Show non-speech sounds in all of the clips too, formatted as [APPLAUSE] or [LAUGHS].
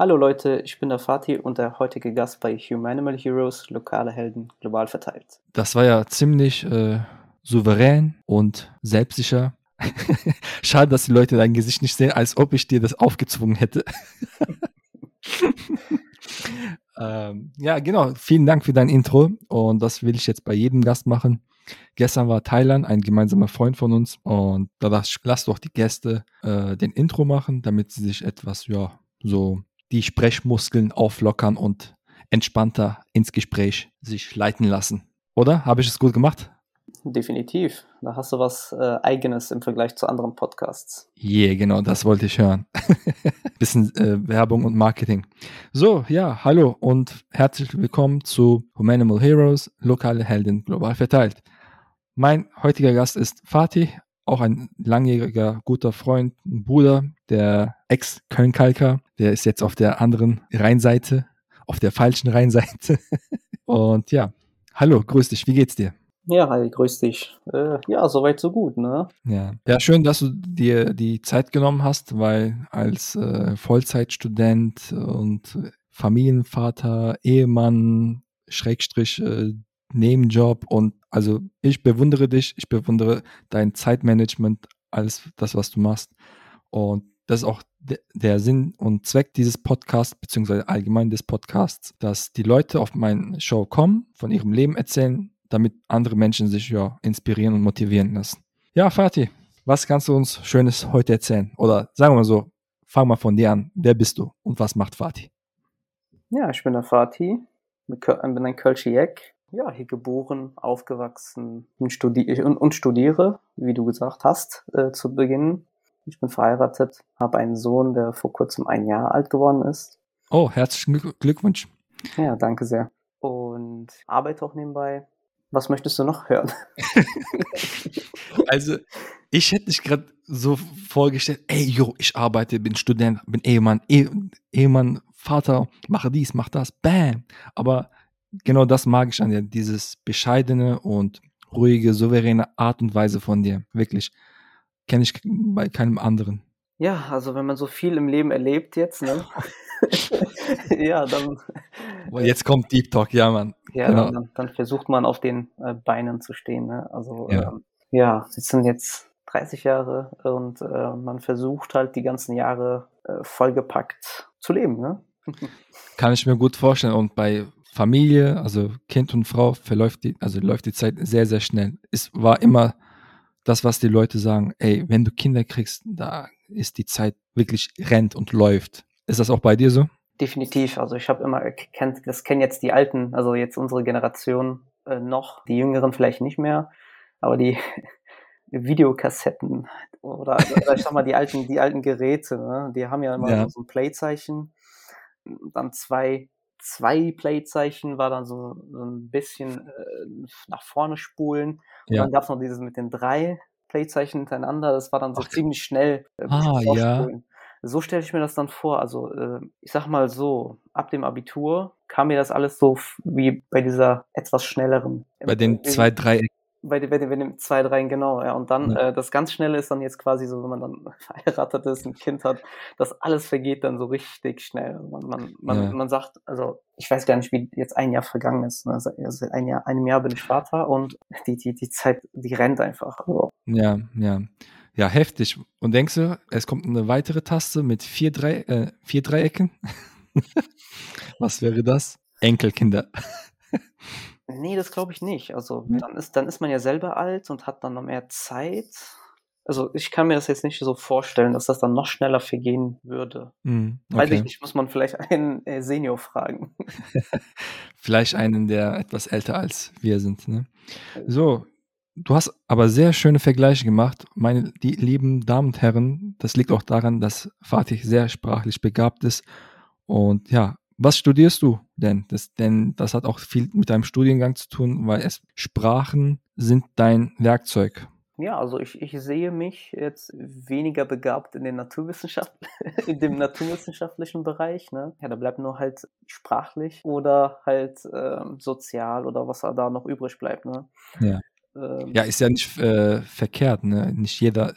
Hallo Leute, ich bin der Fatih und der heutige Gast bei Humanimal Heroes, lokale Helden global verteilt. Das war ja ziemlich äh, souverän und selbstsicher. [LAUGHS] Schade, dass die Leute dein Gesicht nicht sehen, als ob ich dir das aufgezwungen hätte. [LAUGHS] ähm, ja, genau. Vielen Dank für dein Intro und das will ich jetzt bei jedem Gast machen. Gestern war Thailand, ein gemeinsamer Freund von uns und da lass, lass doch die Gäste äh, den Intro machen, damit sie sich etwas, ja, so die Sprechmuskeln auflockern und entspannter ins Gespräch sich leiten lassen. Oder? Habe ich es gut gemacht? Definitiv. Da hast du was äh, Eigenes im Vergleich zu anderen Podcasts. Yeah, genau, das wollte ich hören. [LAUGHS] Bisschen äh, Werbung und Marketing. So, ja, hallo und herzlich willkommen zu Humanimal Heroes, lokale Helden global verteilt. Mein heutiger Gast ist Fatih, auch ein langjähriger guter Freund, ein Bruder, der Ex-Köln-Kalker. Der ist jetzt auf der anderen Rheinseite, auf der falschen Rheinseite. [LAUGHS] und ja, hallo, grüß dich, wie geht's dir? Ja, hi, grüß dich. Äh, ja, soweit so gut, ne? Ja. ja, schön, dass du dir die Zeit genommen hast, weil als äh, Vollzeitstudent und Familienvater, Ehemann, Schrägstrich, äh, Nebenjob und also ich bewundere dich, ich bewundere dein Zeitmanagement, alles das, was du machst. Und das ist auch der Sinn und Zweck dieses Podcasts, beziehungsweise allgemein des Podcasts, dass die Leute auf meine Show kommen, von ihrem Leben erzählen, damit andere Menschen sich ja inspirieren und motivieren lassen. Ja, Fatih, was kannst du uns Schönes heute erzählen? Oder sagen wir mal so, fang mal von dir an. Wer bist du und was macht Fatih? Ja, ich bin der Fatih, bin ein Kölsche Jeck. Ja, hier geboren, aufgewachsen und, und studiere, wie du gesagt hast, äh, zu Beginn. Ich bin verheiratet, habe einen Sohn, der vor kurzem ein Jahr alt geworden ist. Oh, herzlichen Glückwunsch. Ja, danke sehr. Und arbeite auch nebenbei, was möchtest du noch hören? [LAUGHS] also, ich hätte dich gerade so vorgestellt, ey, yo, ich arbeite, bin Student, bin Ehemann, eh Ehemann, Vater, mache dies, mach das, bam. Aber genau das mag ich an dir, dieses bescheidene und ruhige, souveräne Art und Weise von dir. Wirklich. Kenne ich bei keinem anderen. Ja, also wenn man so viel im Leben erlebt jetzt, ne? [LAUGHS] ja, dann. Jetzt kommt Deep Talk, ja, Mann. Ja, genau. dann, dann, versucht man auf den äh, Beinen zu stehen. Ne? Also ja, ähm, ja es sind jetzt 30 Jahre und äh, man versucht halt die ganzen Jahre äh, vollgepackt zu leben. Ne? [LAUGHS] Kann ich mir gut vorstellen. Und bei Familie, also Kind und Frau, verläuft die, also läuft die Zeit sehr, sehr schnell. Es war immer das, was die Leute sagen, ey, wenn du Kinder kriegst, da ist die Zeit wirklich rennt und läuft. Ist das auch bei dir so? Definitiv. Also ich habe immer kennt, das kennen jetzt die Alten, also jetzt unsere Generation äh, noch, die Jüngeren vielleicht nicht mehr, aber die [LAUGHS] Videokassetten oder, oder ich sag mal die alten, die alten Geräte, ne? die haben ja immer ja. so ein Playzeichen, dann zwei zwei Playzeichen war dann so, so ein bisschen äh, nach vorne spulen. Und ja. dann gab es noch dieses mit den drei Playzeichen hintereinander. Das war dann so Ach. ziemlich schnell. Äh, ah, ja so stelle ich mir das dann vor. Also äh, ich sag mal so, ab dem Abitur kam mir das alles so wie bei dieser etwas schnelleren. Bei den zwei, drei bei, bei, bei dem zwei, drei, genau, ja. Und dann, ja. äh, das ganz Schnelle ist dann jetzt quasi so, wenn man dann [LAUGHS] verheiratet ist, ein Kind hat, das alles vergeht dann so richtig schnell. Man, man, man, ja. man sagt, also ich weiß gar nicht, wie jetzt ein Jahr vergangen ist. Ne? Also seit ein Jahr, einem Jahr bin ich Vater und die, die, die Zeit, die rennt einfach. Also. Ja, ja. Ja, heftig. Und denkst du, es kommt eine weitere Taste mit vier, Drei, äh, vier Dreiecken? [LAUGHS] Was wäre das? Enkelkinder. [LAUGHS] nee, das glaube ich nicht. Also dann ist, dann ist man ja selber alt und hat dann noch mehr Zeit. Also ich kann mir das jetzt nicht so vorstellen, dass das dann noch schneller vergehen würde. Mm, okay. Weiß ich nicht, muss man vielleicht einen äh, Senior fragen. [LAUGHS] vielleicht einen, der etwas älter als wir sind. Ne? So, Du hast aber sehr schöne Vergleiche gemacht. Meine die lieben Damen und Herren, das liegt auch daran, dass Fatih sehr sprachlich begabt ist. Und ja, was studierst du denn? Das, denn das hat auch viel mit deinem Studiengang zu tun, weil es Sprachen sind dein Werkzeug. Ja, also ich, ich sehe mich jetzt weniger begabt in den Naturwissenschaft, [LAUGHS] in dem naturwissenschaftlichen Bereich. Ne? Ja, da bleibt nur halt sprachlich oder halt ähm, sozial oder was da noch übrig bleibt. Ne? Ja. Ähm, ja, ist ja nicht äh, verkehrt. Ne? Nicht jeder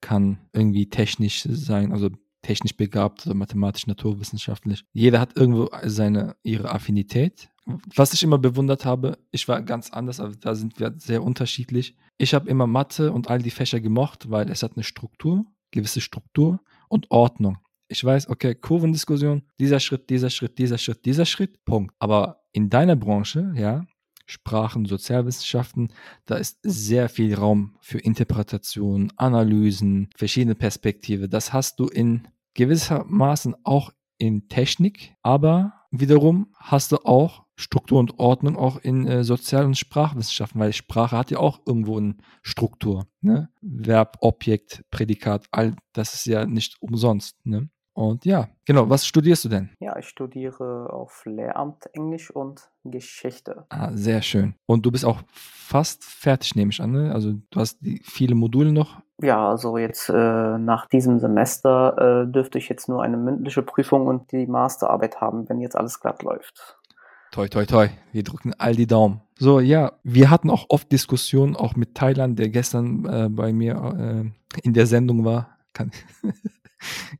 kann irgendwie technisch sein, also technisch begabt oder mathematisch, naturwissenschaftlich. Jeder hat irgendwo seine, ihre Affinität. Was ich immer bewundert habe, ich war ganz anders, aber da sind wir sehr unterschiedlich. Ich habe immer Mathe und all die Fächer gemocht, weil es hat eine Struktur, gewisse Struktur und Ordnung. Ich weiß, okay, Kurvendiskussion, dieser Schritt, dieser Schritt, dieser Schritt, dieser Schritt, Punkt. Aber in deiner Branche, ja, Sprachen, Sozialwissenschaften, da ist sehr viel Raum für Interpretation, Analysen, verschiedene Perspektive. Das hast du in gewissermaßen auch in Technik, aber wiederum hast du auch Struktur und Ordnung auch in äh, Sozial- und Sprachwissenschaften, weil Sprache hat ja auch irgendwo eine Struktur. Ne? Verb, Objekt, Prädikat, all das ist ja nicht umsonst. Ne? Und ja, genau, was studierst du denn? Ja, ich studiere auf Lehramt Englisch und Geschichte. Ah, sehr schön. Und du bist auch fast fertig, nehme ich an. Ne? Also du hast die viele Module noch. Ja, also jetzt äh, nach diesem Semester äh, dürfte ich jetzt nur eine mündliche Prüfung und die Masterarbeit haben, wenn jetzt alles glatt läuft. Toi, toi, toi. Wir drücken all die Daumen. So, ja, wir hatten auch oft Diskussionen, auch mit Thailand, der gestern äh, bei mir äh, in der Sendung war. Kann [LAUGHS]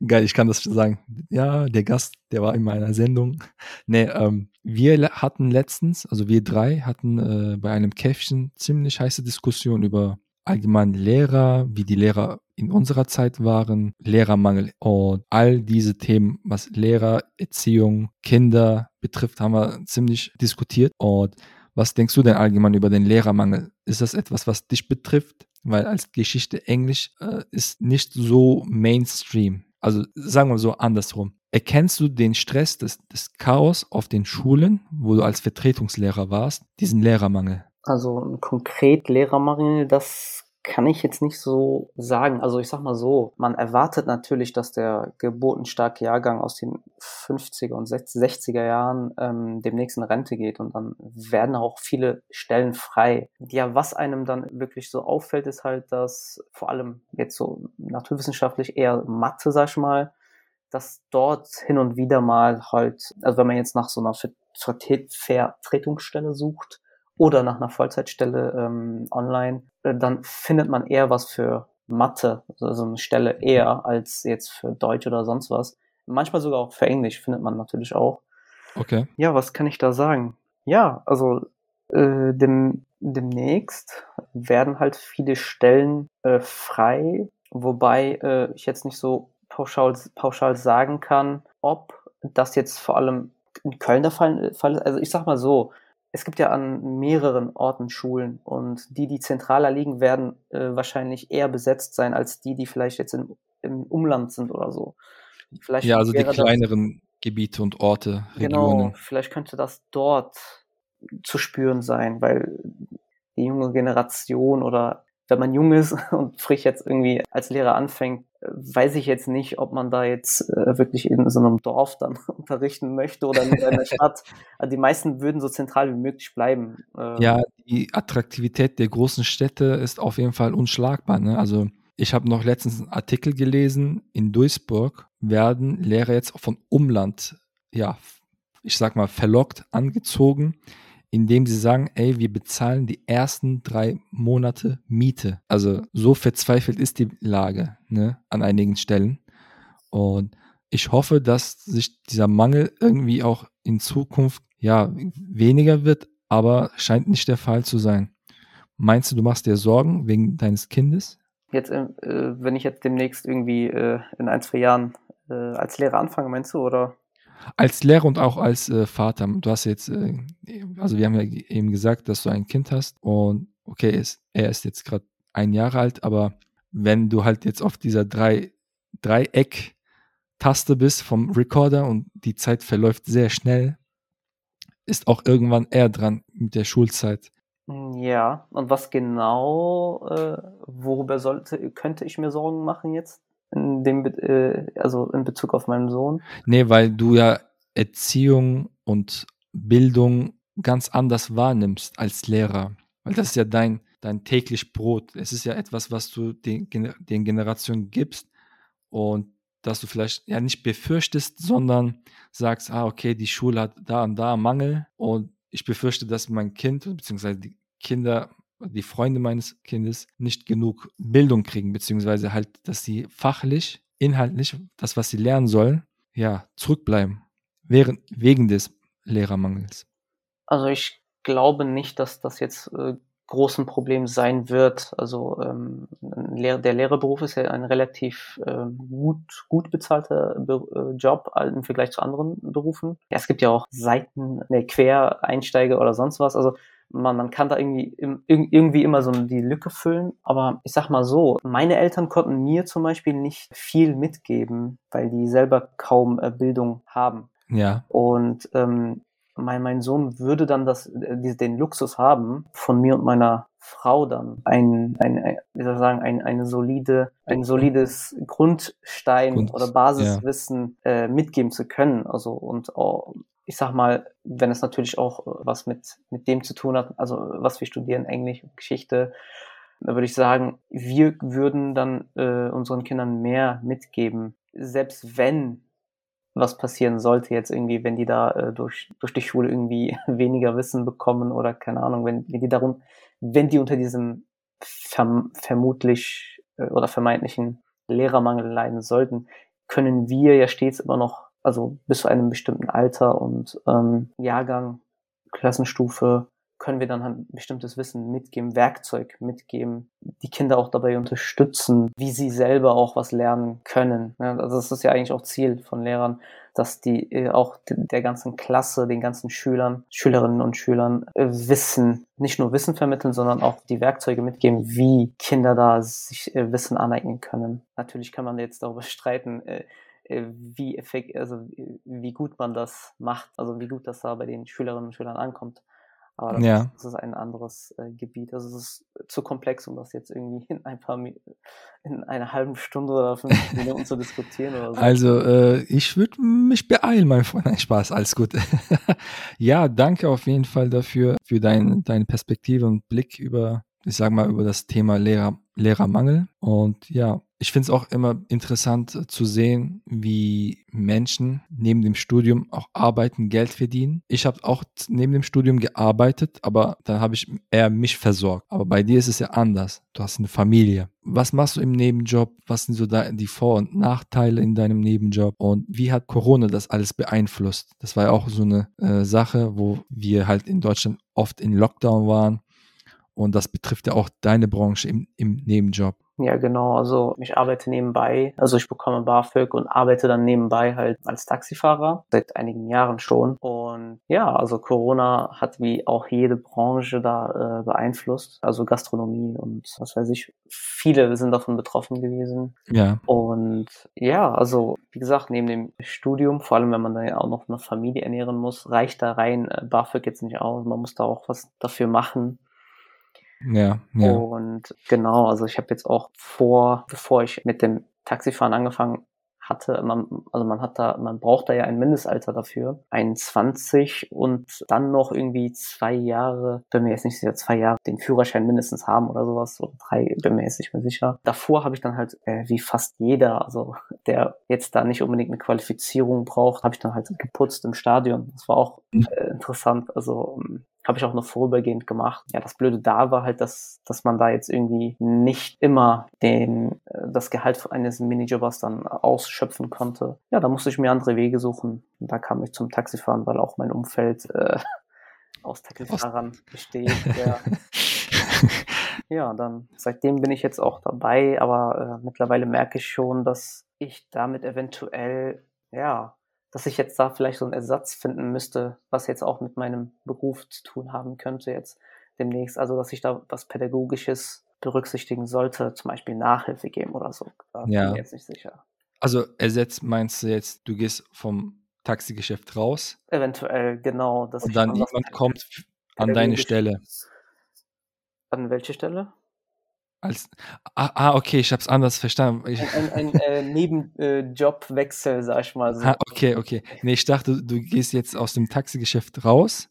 Geil, ich kann das sagen. Ja, der Gast, der war in meiner Sendung. Nee, ähm, wir hatten letztens, also wir drei hatten äh, bei einem Käffchen ziemlich heiße Diskussion über allgemein Lehrer, wie die Lehrer in unserer Zeit waren, Lehrermangel und all diese Themen, was Lehrer, Erziehung, Kinder betrifft, haben wir ziemlich diskutiert. Und was denkst du denn allgemein über den Lehrermangel? Ist das etwas, was dich betrifft? weil als Geschichte Englisch äh, ist nicht so Mainstream. Also sagen wir so andersrum. Erkennst du den Stress des, des Chaos auf den Schulen, wo du als Vertretungslehrer warst, diesen Lehrermangel? Also konkret Lehrermangel, das kann ich jetzt nicht so sagen. Also ich sag mal so, man erwartet natürlich, dass der geburtenstarke Jahrgang aus den 50er und 60er Jahren ähm, demnächst in Rente geht und dann werden auch viele Stellen frei. Ja, was einem dann wirklich so auffällt, ist halt, dass vor allem jetzt so naturwissenschaftlich eher Mathe, sag ich mal, dass dort hin und wieder mal halt, also wenn man jetzt nach so einer Vertretungsstelle sucht, oder nach einer Vollzeitstelle ähm, online, äh, dann findet man eher was für Mathe, also eine Stelle eher als jetzt für Deutsch oder sonst was. Manchmal sogar auch für Englisch findet man natürlich auch. Okay. Ja, was kann ich da sagen? Ja, also äh, dem, demnächst werden halt viele Stellen äh, frei, wobei äh, ich jetzt nicht so pauschal, pauschal sagen kann, ob das jetzt vor allem in Köln der Fall ist. Also ich sag mal so, es gibt ja an mehreren Orten Schulen und die, die zentraler liegen, werden äh, wahrscheinlich eher besetzt sein als die, die vielleicht jetzt im, im Umland sind oder so. Vielleicht ja, also die kleineren das, Gebiete und Orte, genau, Regionen. Genau, vielleicht könnte das dort zu spüren sein, weil die junge Generation oder wenn man jung ist [LAUGHS] und frisch jetzt irgendwie als Lehrer anfängt, weiß ich jetzt nicht, ob man da jetzt äh, wirklich in so einem Dorf dann [LAUGHS] unterrichten möchte oder in einer [LAUGHS] Stadt. Also die meisten würden so zentral wie möglich bleiben. Äh. Ja, die Attraktivität der großen Städte ist auf jeden Fall unschlagbar. Ne? Also ich habe noch letztens einen Artikel gelesen, in Duisburg werden Lehrer jetzt von Umland, ja, ich sag mal, verlockt, angezogen, indem sie sagen, ey, wir bezahlen die ersten drei Monate Miete. Also so verzweifelt ist die Lage ne, an einigen Stellen. Und ich hoffe, dass sich dieser Mangel irgendwie auch in Zukunft ja weniger wird, aber scheint nicht der Fall zu sein. Meinst du, du machst dir Sorgen wegen deines Kindes? Jetzt, äh, wenn ich jetzt demnächst irgendwie äh, in ein, zwei Jahren äh, als Lehrer anfange, meinst du, oder? Als Lehrer und auch als äh, Vater, du hast jetzt, äh, also wir haben ja eben gesagt, dass du ein Kind hast und okay, ist, er ist jetzt gerade ein Jahre alt, aber wenn du halt jetzt auf dieser drei, Dreieck-Taste bist vom Recorder und die Zeit verläuft sehr schnell, ist auch irgendwann er dran mit der Schulzeit. Ja, und was genau, äh, worüber sollte, könnte ich mir Sorgen machen jetzt? In dem, äh, also in Bezug auf meinen Sohn? Nee, weil du ja Erziehung und Bildung ganz anders wahrnimmst als Lehrer. Weil das ist ja dein, dein täglich Brot. Es ist ja etwas, was du den, den Generationen gibst und dass du vielleicht ja nicht befürchtest, sondern sagst, ah, okay, die Schule hat da und da Mangel und ich befürchte, dass mein Kind bzw. die Kinder die Freunde meines Kindes nicht genug Bildung kriegen, beziehungsweise halt, dass sie fachlich inhaltlich, das, was sie lernen sollen, ja, zurückbleiben. Während, wegen des Lehrermangels. Also ich glaube nicht, dass das jetzt äh, großen Problem sein wird. Also ähm, der Lehrerberuf ist ja ein relativ äh, gut, gut bezahlter Be äh, Job im Vergleich zu anderen Berufen. Ja, es gibt ja auch Seiten, ne, Quereinsteiger oder sonst was. Also man, man kann da irgendwie, irgendwie immer so die Lücke füllen. Aber ich sag mal so, meine Eltern konnten mir zum Beispiel nicht viel mitgeben, weil die selber kaum äh, Bildung haben. Ja. Und ähm, mein, mein Sohn würde dann das, äh, den Luxus haben, von mir und meiner Frau dann ein, ein, ein wie soll ich sagen, ein, eine solide, ein solides Grundstein Grund, oder Basiswissen ja. äh, mitgeben zu können. Also und auch, ich sag mal, wenn es natürlich auch was mit, mit dem zu tun hat, also was wir studieren, Englisch und Geschichte, da würde ich sagen, wir würden dann äh, unseren Kindern mehr mitgeben, selbst wenn was passieren sollte jetzt irgendwie, wenn die da äh, durch, durch die Schule irgendwie [LAUGHS] weniger Wissen bekommen oder keine Ahnung, wenn, wenn die darum, wenn die unter diesem verm vermutlich äh, oder vermeintlichen Lehrermangel leiden sollten, können wir ja stets immer noch, also bis zu einem bestimmten Alter und ähm, Jahrgang, Klassenstufe, können wir dann halt bestimmtes Wissen mitgeben, Werkzeug mitgeben, die Kinder auch dabei unterstützen, wie sie selber auch was lernen können. also das ist ja eigentlich auch Ziel von Lehrern, dass die äh, auch der ganzen Klasse, den ganzen Schülern, Schülerinnen und Schülern äh, Wissen, nicht nur Wissen vermitteln, sondern auch die Werkzeuge mitgeben, wie Kinder da sich äh, Wissen aneignen können. Natürlich kann man jetzt darüber [LAUGHS] streiten, wie effekt, also wie gut man das macht, also wie gut das da bei den Schülerinnen und Schülern ankommt. Aber das, ja. ist, das ist ein anderes äh, Gebiet. Also es ist zu komplex, um das jetzt irgendwie in ein paar in einer halben Stunde oder fünf Minuten [LAUGHS] zu diskutieren oder so. Also äh, ich würde mich beeilen, mein Freund. Nein, Spaß, alles gut. [LAUGHS] ja, danke auf jeden Fall dafür, für dein, deine Perspektive und Blick über, ich sag mal, über das Thema Lehrer, Lehrermangel. Und ja, ich finde es auch immer interessant äh, zu sehen, wie Menschen neben dem Studium auch arbeiten, Geld verdienen. Ich habe auch neben dem Studium gearbeitet, aber dann habe ich eher mich versorgt. Aber bei dir ist es ja anders. Du hast eine Familie. Was machst du im Nebenjob? Was sind so die Vor- und Nachteile in deinem Nebenjob? Und wie hat Corona das alles beeinflusst? Das war ja auch so eine äh, Sache, wo wir halt in Deutschland oft in Lockdown waren. Und das betrifft ja auch deine Branche im, im Nebenjob. Ja, genau. Also ich arbeite nebenbei, also ich bekomme BAföG und arbeite dann nebenbei halt als Taxifahrer seit einigen Jahren schon. Und ja, also Corona hat wie auch jede Branche da äh, beeinflusst, also Gastronomie und was weiß ich. Viele sind davon betroffen gewesen. Ja. Und ja, also wie gesagt, neben dem Studium, vor allem wenn man dann ja auch noch eine Familie ernähren muss, reicht da rein äh, BAföG jetzt nicht aus. Man muss da auch was dafür machen. Ja, ja. Und genau, also ich habe jetzt auch vor, bevor ich mit dem Taxifahren angefangen hatte, man, also man hat da, man braucht da ja ein Mindestalter dafür, 21 und dann noch irgendwie zwei Jahre, bin mir jetzt nicht sicher, zwei Jahre den Führerschein mindestens haben oder sowas, oder drei, bin mir jetzt nicht mehr sicher. Davor habe ich dann halt, äh, wie fast jeder, also der jetzt da nicht unbedingt eine Qualifizierung braucht, habe ich dann halt geputzt im Stadion. Das war auch äh, interessant. Also ähm, habe ich auch noch vorübergehend gemacht. Ja, das Blöde da war halt, dass, dass man da jetzt irgendwie nicht immer den, äh, das Gehalt eines Minijobbers dann ausschöpfen konnte. Ja, da musste ich mir andere Wege suchen. Und da kam ich zum Taxifahren, weil auch mein Umfeld äh, aus Taxifahrern besteht. Ja. [LAUGHS] ja, dann seitdem bin ich jetzt auch dabei, aber äh, mittlerweile merke ich schon, dass ich damit eventuell ja dass ich jetzt da vielleicht so einen Ersatz finden müsste, was jetzt auch mit meinem Beruf zu tun haben könnte jetzt demnächst. Also, dass ich da was Pädagogisches berücksichtigen sollte, zum Beispiel Nachhilfe geben oder so. Da ja. bin ich jetzt nicht sicher. Also ersetzt meinst du jetzt, du gehst vom Taxigeschäft raus? Eventuell, genau. und dann jemand kommt an deine Stelle. An welche Stelle? Als, ah, ah, okay, ich habe es anders verstanden. Ich, ein, ein, ein äh, Nebenjobwechsel, äh, sag ich mal so. Ah, okay, okay. Nee, ich dachte, du gehst jetzt aus dem Taxigeschäft raus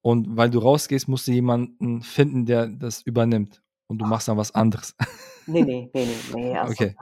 und weil du rausgehst, musst du jemanden finden, der das übernimmt und du machst dann was anderes. [LAUGHS] Nee, nee, nee, nee, nee. Also, okay.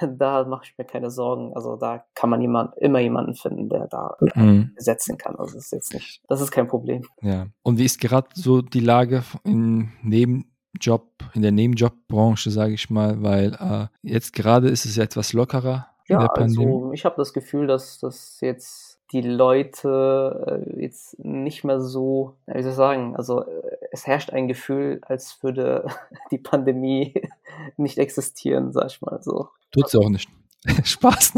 [LAUGHS] Da mache ich mir keine Sorgen. Also da kann man jemand, immer jemanden finden, der da mhm. setzen kann. Also das ist jetzt nicht, das ist kein Problem. Ja. Und wie ist gerade so die Lage in neben Job, in der Nebenjobbranche, sage ich mal, weil äh, jetzt gerade ist es ja etwas lockerer ja, also ich habe das Gefühl, dass das jetzt die Leute äh, jetzt nicht mehr so, wie soll ich sagen, also äh, es herrscht ein Gefühl, als würde [LAUGHS] die Pandemie [LAUGHS] nicht existieren, sag ich mal so. Tut sie auch nicht. [LAUGHS] Spaß.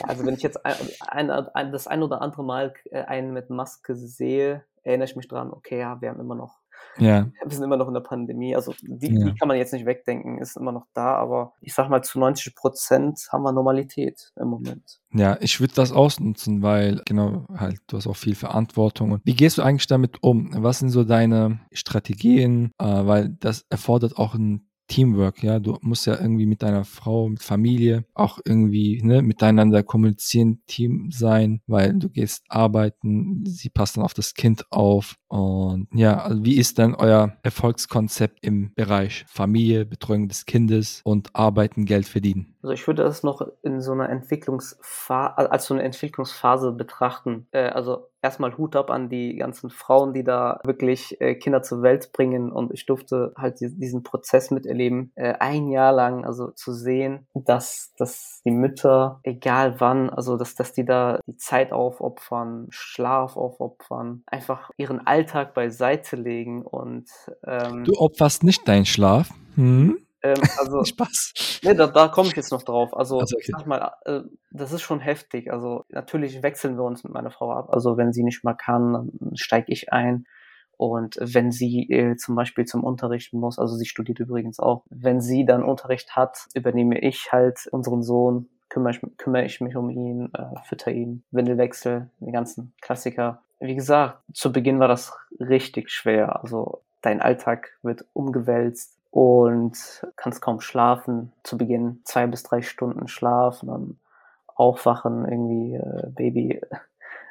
ja, also wenn ich jetzt ein, ein, das ein oder andere Mal äh, einen mit Maske sehe, erinnere ich mich dran, okay, ja, wir haben immer noch ja. [LAUGHS] Wir sind immer noch in der Pandemie. Also die, ja. die kann man jetzt nicht wegdenken, ist immer noch da, aber ich sag mal, zu 90 Prozent haben wir Normalität im Moment. Ja, ich würde das ausnutzen, weil genau, halt, du hast auch viel Verantwortung. Und wie gehst du eigentlich damit um? Was sind so deine Strategien? Äh, weil das erfordert auch ein Teamwork, ja. Du musst ja irgendwie mit deiner Frau, mit Familie auch irgendwie ne, miteinander kommunizieren, Team sein, weil du gehst arbeiten, sie passt dann auf das Kind auf. Und ja, also wie ist dann euer Erfolgskonzept im Bereich Familie, Betreuung des Kindes und Arbeiten, Geld verdienen? Also ich würde das noch in so einer Entwicklungsphase, als so eine Entwicklungsphase betrachten. Äh, also erstmal Hut ab an die ganzen Frauen, die da wirklich äh, Kinder zur Welt bringen. Und ich durfte halt diesen Prozess miterleben, äh, ein Jahr lang, also zu sehen, dass, dass die Mütter, egal wann, also dass, dass die da die Zeit aufopfern, Schlaf aufopfern, einfach ihren Alltag beiseite legen und ähm, Du opferst nicht deinen Schlaf. Hm? Ähm, also, [LAUGHS] Spaß. Nee, da, da komme ich jetzt noch drauf. Also, also okay. sag mal, äh, das ist schon heftig. Also, natürlich wechseln wir uns mit meiner Frau ab. Also, wenn sie nicht mal kann, dann steige ich ein. Und wenn sie äh, zum Beispiel zum Unterricht muss, also sie studiert übrigens auch, wenn sie dann Unterricht hat, übernehme ich halt unseren Sohn, kümmere ich, kümmere ich mich um ihn, äh, fütter ihn, Windelwechsel, die ganzen Klassiker. Wie gesagt, zu Beginn war das richtig schwer. Also dein Alltag wird umgewälzt und kannst kaum schlafen. Zu Beginn zwei bis drei Stunden Schlaf, dann aufwachen, irgendwie äh, Baby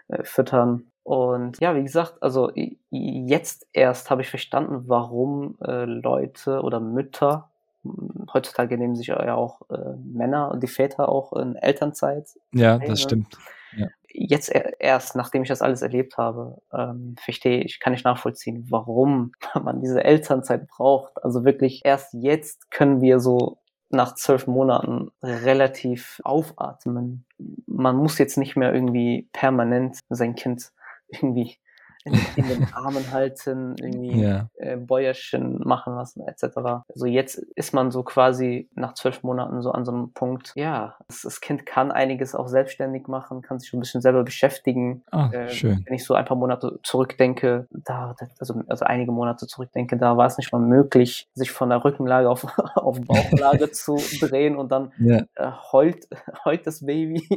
äh, füttern. Und ja, wie gesagt, also jetzt erst habe ich verstanden, warum äh, Leute oder Mütter, hm, heutzutage nehmen sich ja auch äh, Männer und die Väter auch in Elternzeit. Ja, das stimmt. Ja jetzt erst, nachdem ich das alles erlebt habe, ähm, verstehe ich, kann ich nachvollziehen, warum [LAUGHS] man diese Elternzeit braucht. Also wirklich erst jetzt können wir so nach zwölf Monaten relativ aufatmen. Man muss jetzt nicht mehr irgendwie permanent sein Kind irgendwie in, [LAUGHS] in den Armen halten, irgendwie ja. äh, Bäuerchen machen lassen, etc. Also jetzt ist man so quasi nach zwölf Monaten so an so einem Punkt, ja, das, das Kind kann einiges auch selbstständig machen, kann sich so ein bisschen selber beschäftigen. Ah, äh, schön. Wenn ich so ein paar Monate zurückdenke, da, also, also einige Monate zurückdenke, da war es nicht mal möglich, sich von der Rückenlage auf, [LAUGHS] auf Bauchlage [LAUGHS] zu drehen und dann ja. äh, heult, heult das Baby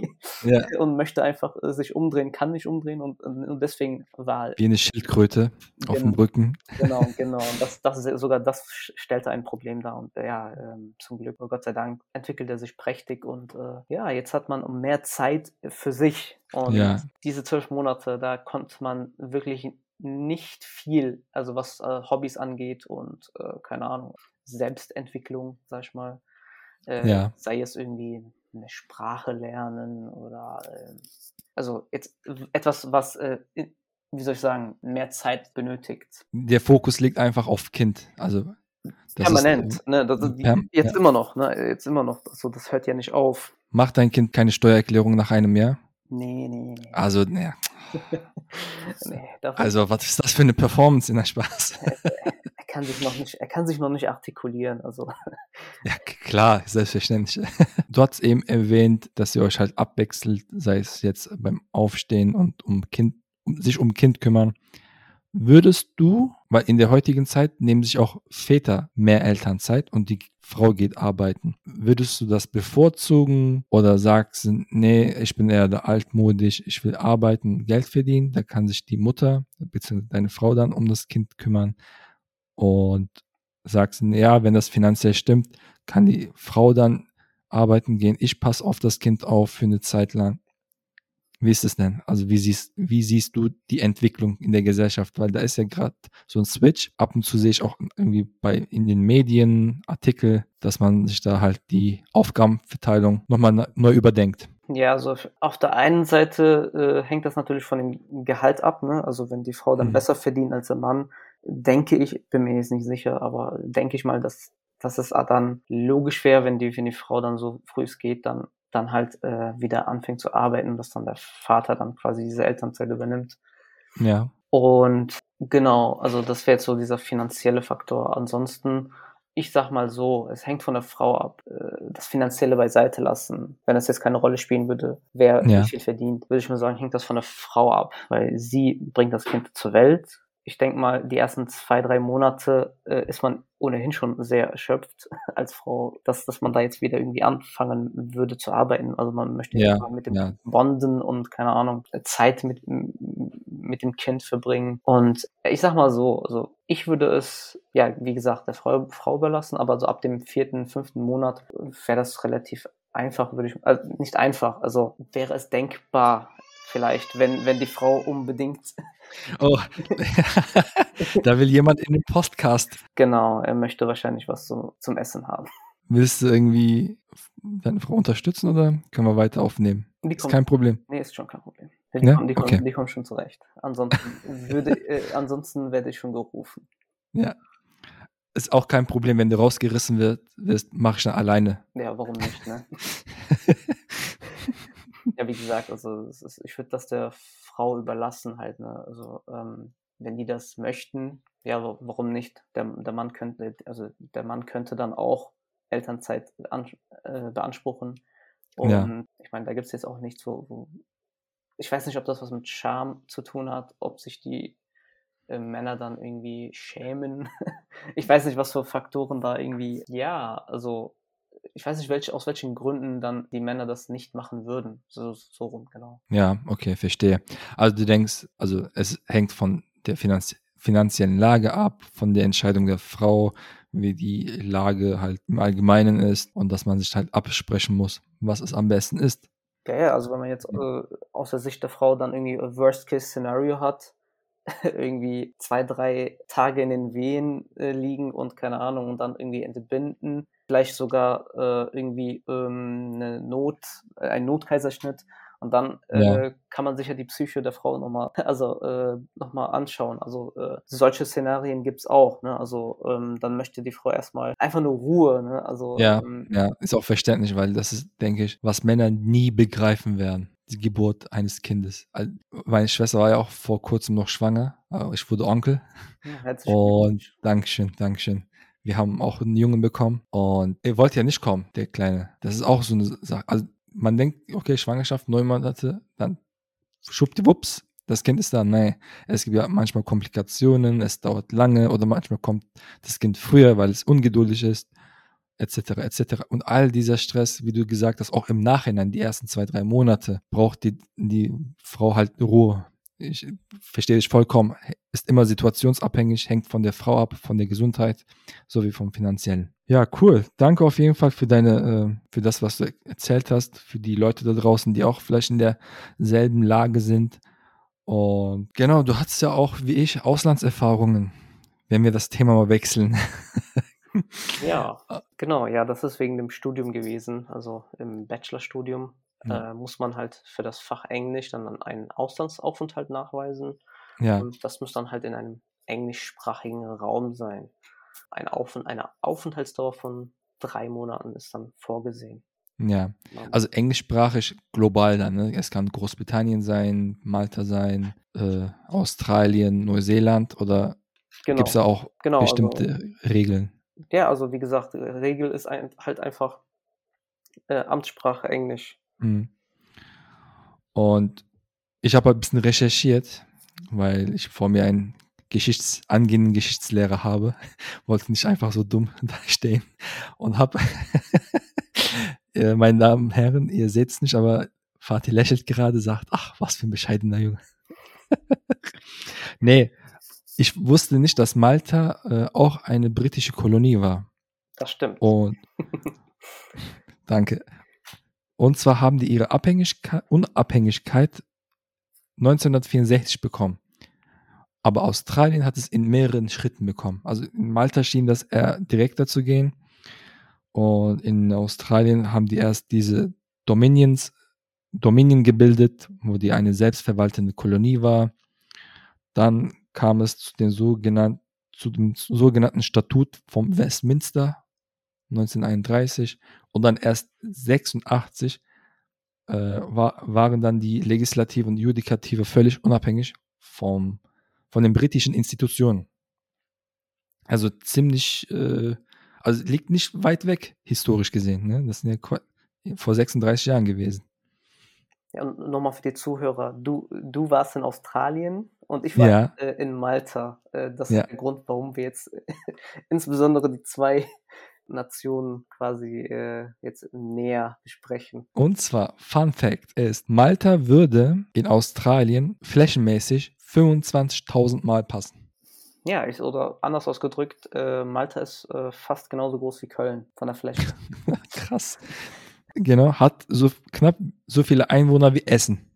ja. und möchte einfach äh, sich umdrehen, kann nicht umdrehen und, und deswegen war wie eine Schildkröte auf dem Rücken. Genau, [LAUGHS] genau. Und das, das sogar das stellte ein Problem dar. Und ja, ähm, zum Glück, oh Gott sei Dank, entwickelt er sich prächtig. Und äh, ja, jetzt hat man mehr Zeit für sich. Und ja. diese zwölf Monate, da konnte man wirklich nicht viel, also was äh, Hobbys angeht und äh, keine Ahnung, Selbstentwicklung, sag ich mal. Äh, ja. Sei es irgendwie eine Sprache lernen oder ähm, also jetzt etwas, was äh, wie soll ich sagen, mehr Zeit benötigt. Der Fokus liegt einfach auf Kind. Also permanent. Ist, ne? Das, per jetzt ja. immer noch, ne? Jetzt immer noch. Also das hört ja nicht auf. Macht dein Kind keine Steuererklärung nach einem Jahr? Nee, nee, nee. Also, [LAUGHS] nee. nee also, was ist das für eine Performance in der Spaß? [LAUGHS] er, kann sich noch nicht, er kann sich noch nicht artikulieren. Also. Ja, klar, selbstverständlich. [LAUGHS] Du hast eben erwähnt, dass ihr euch halt abwechselt, sei es jetzt beim Aufstehen und um Kind sich um Kind kümmern. Würdest du, weil in der heutigen Zeit nehmen sich auch Väter mehr Elternzeit und die Frau geht arbeiten. Würdest du das bevorzugen oder sagst, nee, ich bin eher altmodisch, ich will arbeiten, Geld verdienen, da kann sich die Mutter bzw. deine Frau dann um das Kind kümmern und sagst, ja, wenn das finanziell stimmt, kann die Frau dann arbeiten gehen, ich passe auf das Kind auf für eine Zeit lang wie ist es denn? Also wie siehst, wie siehst du die Entwicklung in der Gesellschaft? Weil da ist ja gerade so ein Switch. Ab und zu sehe ich auch irgendwie bei in den Medien Artikel, dass man sich da halt die Aufgabenverteilung nochmal neu überdenkt. Ja, also auf der einen Seite äh, hängt das natürlich von dem Gehalt ab. Ne? Also wenn die Frau dann mhm. besser verdient als der Mann, denke ich, bin mir jetzt nicht sicher, aber denke ich mal, dass dass es dann logisch wäre, wenn die, wenn die Früh dann so früh es geht, dann dann halt äh, wieder anfängt zu arbeiten, dass dann der Vater dann quasi diese Elternzeit übernimmt. Ja. Und genau, also das wäre jetzt so dieser finanzielle Faktor. Ansonsten ich sag mal so, es hängt von der Frau ab. Äh, das Finanzielle beiseite lassen, wenn das jetzt keine Rolle spielen würde, wer ja. wie viel verdient, würde ich mal sagen, hängt das von der Frau ab, weil sie bringt das Kind zur Welt ich denke mal, die ersten zwei, drei Monate äh, ist man ohnehin schon sehr erschöpft [LAUGHS] als Frau, dass, dass man da jetzt wieder irgendwie anfangen würde zu arbeiten. Also man möchte ja, mit dem ja. Bonden und keine Ahnung, Zeit mit, mit dem Kind verbringen. Und ich sag mal so, also ich würde es, ja, wie gesagt, der Frau, Frau überlassen, aber so ab dem vierten, fünften Monat wäre das relativ einfach, würde ich, also nicht einfach, also wäre es denkbar, vielleicht, wenn, wenn die Frau unbedingt. Oh, [LAUGHS] da will jemand in den Podcast. Genau, er möchte wahrscheinlich was zum, zum Essen haben. Willst du irgendwie deine Frau unterstützen oder können wir weiter aufnehmen? Die ist kommt, kein Problem. Nee, ist schon kein Problem. Die, ja? kommen, die, okay. kommen, die kommen schon zurecht. Ansonsten, [LAUGHS] würde, äh, ansonsten werde ich schon gerufen. Ja. Ist auch kein Problem, wenn du rausgerissen wirst, mache ich dann alleine. Ja, warum nicht, ne? [LAUGHS] Ja, wie gesagt, also ist, ich würde das der Frau überlassen halt. Ne? Also ähm, wenn die das möchten, ja, warum nicht? Der, der Mann könnte, also der Mann könnte dann auch Elternzeit an, äh, beanspruchen. Und ja. ich meine, da gibt es jetzt auch nichts, wo, wo, ich weiß nicht, ob das was mit Scham zu tun hat, ob sich die äh, Männer dann irgendwie schämen. [LAUGHS] ich weiß nicht, was für Faktoren da irgendwie, ja, also ich weiß nicht, welche, aus welchen Gründen dann die Männer das nicht machen würden. So, so rum, genau. Ja, okay, verstehe. Also du denkst, also es hängt von der Finanz finanziellen Lage ab, von der Entscheidung der Frau, wie die Lage halt im Allgemeinen ist und dass man sich halt absprechen muss, was es am besten ist. Ja, ja also wenn man jetzt äh, aus der Sicht der Frau dann irgendwie ein Worst-Case-Szenario hat, [LAUGHS] irgendwie zwei, drei Tage in den Wehen äh, liegen und keine Ahnung und dann irgendwie entbinden, vielleicht sogar äh, irgendwie ähm, eine Not, äh, ein Notkaiserschnitt. Und dann äh, ja. kann man sich ja die Psyche der Frau nochmal, [LAUGHS] also äh, noch anschauen. Also äh, solche Szenarien gibt's auch. Ne? Also ähm, dann möchte die Frau erstmal einfach nur Ruhe. Ne? Also ja, ähm, ja, ist auch verständlich, weil das ist, denke ich, was Männer nie begreifen werden die Geburt eines Kindes. Meine Schwester war ja auch vor kurzem noch schwanger. Ich wurde Onkel. Ja, und Dankeschön, Dankeschön. Wir haben auch einen Jungen bekommen und er wollte ja nicht kommen, der Kleine. Das ist auch so eine Sache. Also man denkt, okay, Schwangerschaft, neun Monate, dann schwuppdiwupps, das Kind ist da. Nein, es gibt ja manchmal Komplikationen, es dauert lange oder manchmal kommt das Kind früher, weil es ungeduldig ist, etc., etc. Und all dieser Stress, wie du gesagt hast, auch im Nachhinein, die ersten zwei, drei Monate, braucht die, die Frau halt Ruhe ich verstehe dich vollkommen, ist immer situationsabhängig, hängt von der Frau ab, von der Gesundheit sowie vom finanziellen. Ja, cool. Danke auf jeden Fall für deine, äh, für das, was du erzählt hast, für die Leute da draußen, die auch vielleicht in derselben Lage sind. Und genau, du hattest ja auch, wie ich, Auslandserfahrungen, wenn wir das Thema mal wechseln. ja, [LAUGHS] genau, ja, das ist wegen dem Studium gewesen, also im Bachelorstudium ja. äh, muss man halt für das Fach Englisch dann einen Auslandsaufenthalt nachweisen. Ja. Und das muss dann halt in einem englischsprachigen Raum sein. Ein Auf eine Aufenthaltsdauer von drei Monaten ist dann vorgesehen. Ja, also englischsprachig global dann. Ne? Es kann Großbritannien sein, Malta sein, äh, Australien, Neuseeland oder genau. gibt es da auch genau, bestimmte also, Regeln? Ja, also wie gesagt, Regel ist ein, halt einfach äh, Amtssprache Englisch. Mhm. Und ich habe ein bisschen recherchiert, weil ich vor mir einen Geschichts angehenden Geschichtslehrer habe, [LAUGHS] wollte nicht einfach so dumm [LAUGHS] dastehen und habe, [LAUGHS] meine Damen und Herren, ihr seht es nicht, aber Fatih lächelt gerade, sagt, ach, was für ein bescheidener Junge. nee, ich wusste nicht, dass Malta äh, auch eine britische Kolonie war. Das stimmt. Und danke. Und zwar haben die ihre Abhängigkeit, Unabhängigkeit 1964 bekommen. Aber Australien hat es in mehreren Schritten bekommen. Also in Malta schien das eher direkter zu gehen. Und in Australien haben die erst diese Dominions, Dominion gebildet, wo die eine selbstverwaltende Kolonie war. Dann kam es zu, den sogenannten, zu dem sogenannten Statut vom Westminster 1931 und dann erst 86 äh, war, waren dann die Legislative und Judikative völlig unabhängig vom, von den britischen Institutionen. Also ziemlich, äh, also liegt nicht weit weg, historisch gesehen. Ne? Das sind ja vor 36 Jahren gewesen. Ja, und nochmal für die Zuhörer, du, du warst in Australien und ich war ja. äh, in Malta. Äh, das ja. ist der Grund, warum wir jetzt [LAUGHS] insbesondere die zwei Nationen quasi äh, jetzt näher besprechen. Und zwar, Fun Fact ist, Malta würde in Australien flächenmäßig 25.000 Mal passen. Ja, ich, oder anders ausgedrückt, äh, Malta ist äh, fast genauso groß wie Köln von der Fläche. [LAUGHS] Krass. Genau, hat so knapp so viele Einwohner wie Essen.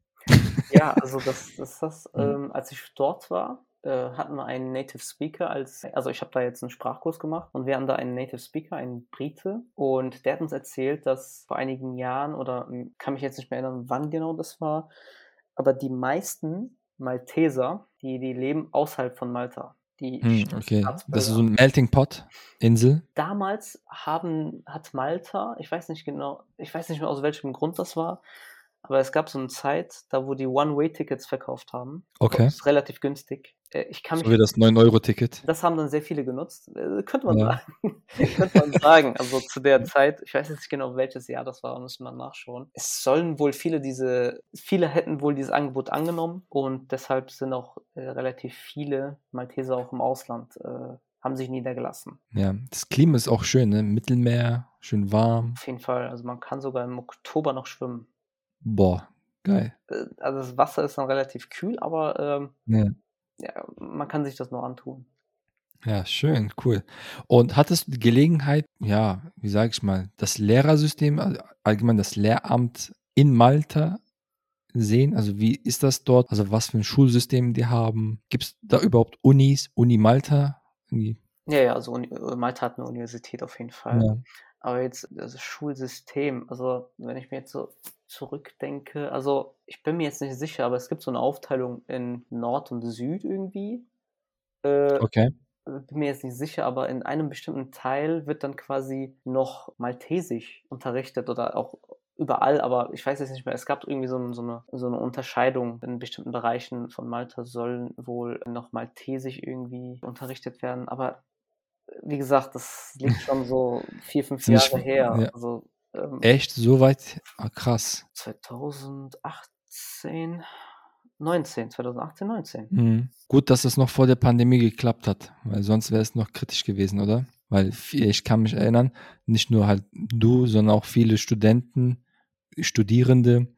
Ja, also das, das, das [LAUGHS] ähm, als ich dort war, äh, hatten wir einen Native Speaker als, also ich habe da jetzt einen Sprachkurs gemacht und wir haben da einen Native Speaker, einen Brite, und der hat uns erzählt, dass vor einigen Jahren oder hm, kann mich jetzt nicht mehr erinnern, wann genau das war, aber die meisten Malteser, die, die leben außerhalb von Malta. Die hm, okay, das ist so ein Melting Pot Insel. Damals haben, hat Malta, ich weiß nicht genau, ich weiß nicht mehr aus welchem Grund das war, aber es gab so eine Zeit, da wo die One-Way-Tickets verkauft haben. Okay. Das ist relativ günstig. Äh, ich kann so wie das 9-Euro-Ticket. Das haben dann sehr viele genutzt. Äh, könnte man ja. sagen. [LAUGHS] könnte man sagen. Also zu der Zeit, ich weiß jetzt nicht genau, welches Jahr das war, müssen wir nachschauen. Es sollen wohl viele diese, viele hätten wohl dieses Angebot angenommen und deshalb sind auch äh, relativ viele Malteser auch im Ausland äh, haben sich niedergelassen. Ja, das Klima ist auch schön, ne? Mittelmeer, schön warm. Auf jeden Fall. Also man kann sogar im Oktober noch schwimmen. Boah, geil. Äh, also das Wasser ist dann relativ kühl, aber ähm, ja. ja. man kann sich das noch antun. Ja, schön, cool. Und hattest du die Gelegenheit, ja, wie sage ich mal, das Lehrersystem, also allgemein das Lehramt in Malta sehen? Also wie ist das dort? Also was für ein Schulsystem die haben? Gibt es da überhaupt Unis, Uni Malta? Irgendwie? Ja, ja, also Uni Malta hat eine Universität auf jeden Fall. Ja. Aber jetzt das Schulsystem, also wenn ich mir jetzt so zurückdenke, also ich bin mir jetzt nicht sicher, aber es gibt so eine Aufteilung in Nord und Süd irgendwie. Äh, okay. Bin mir jetzt nicht sicher, aber in einem bestimmten Teil wird dann quasi noch Maltesisch unterrichtet oder auch überall, aber ich weiß jetzt nicht mehr. Es gab irgendwie so, so, eine, so eine Unterscheidung. In bestimmten Bereichen von Malta sollen wohl noch Maltesisch irgendwie unterrichtet werden, aber wie gesagt, das liegt [LAUGHS] schon so vier, fünf Jahre her. Ja. Also ähm, Echt? So weit? Ah, krass. 2018, 19, 2018, 19. Mhm. Gut, dass das noch vor der Pandemie geklappt hat, weil sonst wäre es noch kritisch gewesen, oder? Weil ich kann mich erinnern, nicht nur halt du, sondern auch viele Studenten, Studierende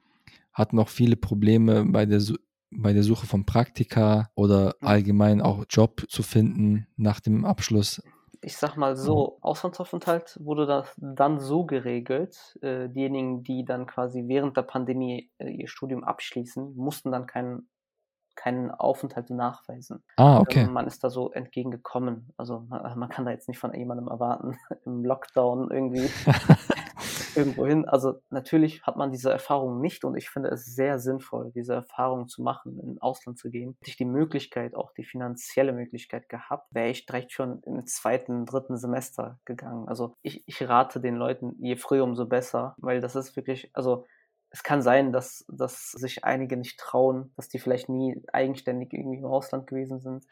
hatten auch viele Probleme bei der, bei der Suche von Praktika oder mhm. allgemein auch Job zu finden nach dem Abschluss ich sag mal so, Auslandsaufenthalt wurde das dann so geregelt, äh, diejenigen, die dann quasi während der Pandemie äh, ihr Studium abschließen, mussten dann keinen keinen Aufenthalt nachweisen. Ah, okay. Also man ist da so entgegengekommen. Also man, man, kann da jetzt nicht von jemandem erwarten, [LAUGHS] im Lockdown irgendwie [LAUGHS] [LAUGHS] irgendwo hin. Also natürlich hat man diese Erfahrung nicht und ich finde es sehr sinnvoll, diese Erfahrung zu machen, in Ausland zu gehen. Hätte ich die Möglichkeit, auch die finanzielle Möglichkeit gehabt, wäre ich direkt schon im zweiten, dritten Semester gegangen. Also ich, ich rate den Leuten, je früher, umso besser, weil das ist wirklich, also es kann sein, dass, dass sich einige nicht trauen, dass die vielleicht nie eigenständig irgendwie im Ausland gewesen sind.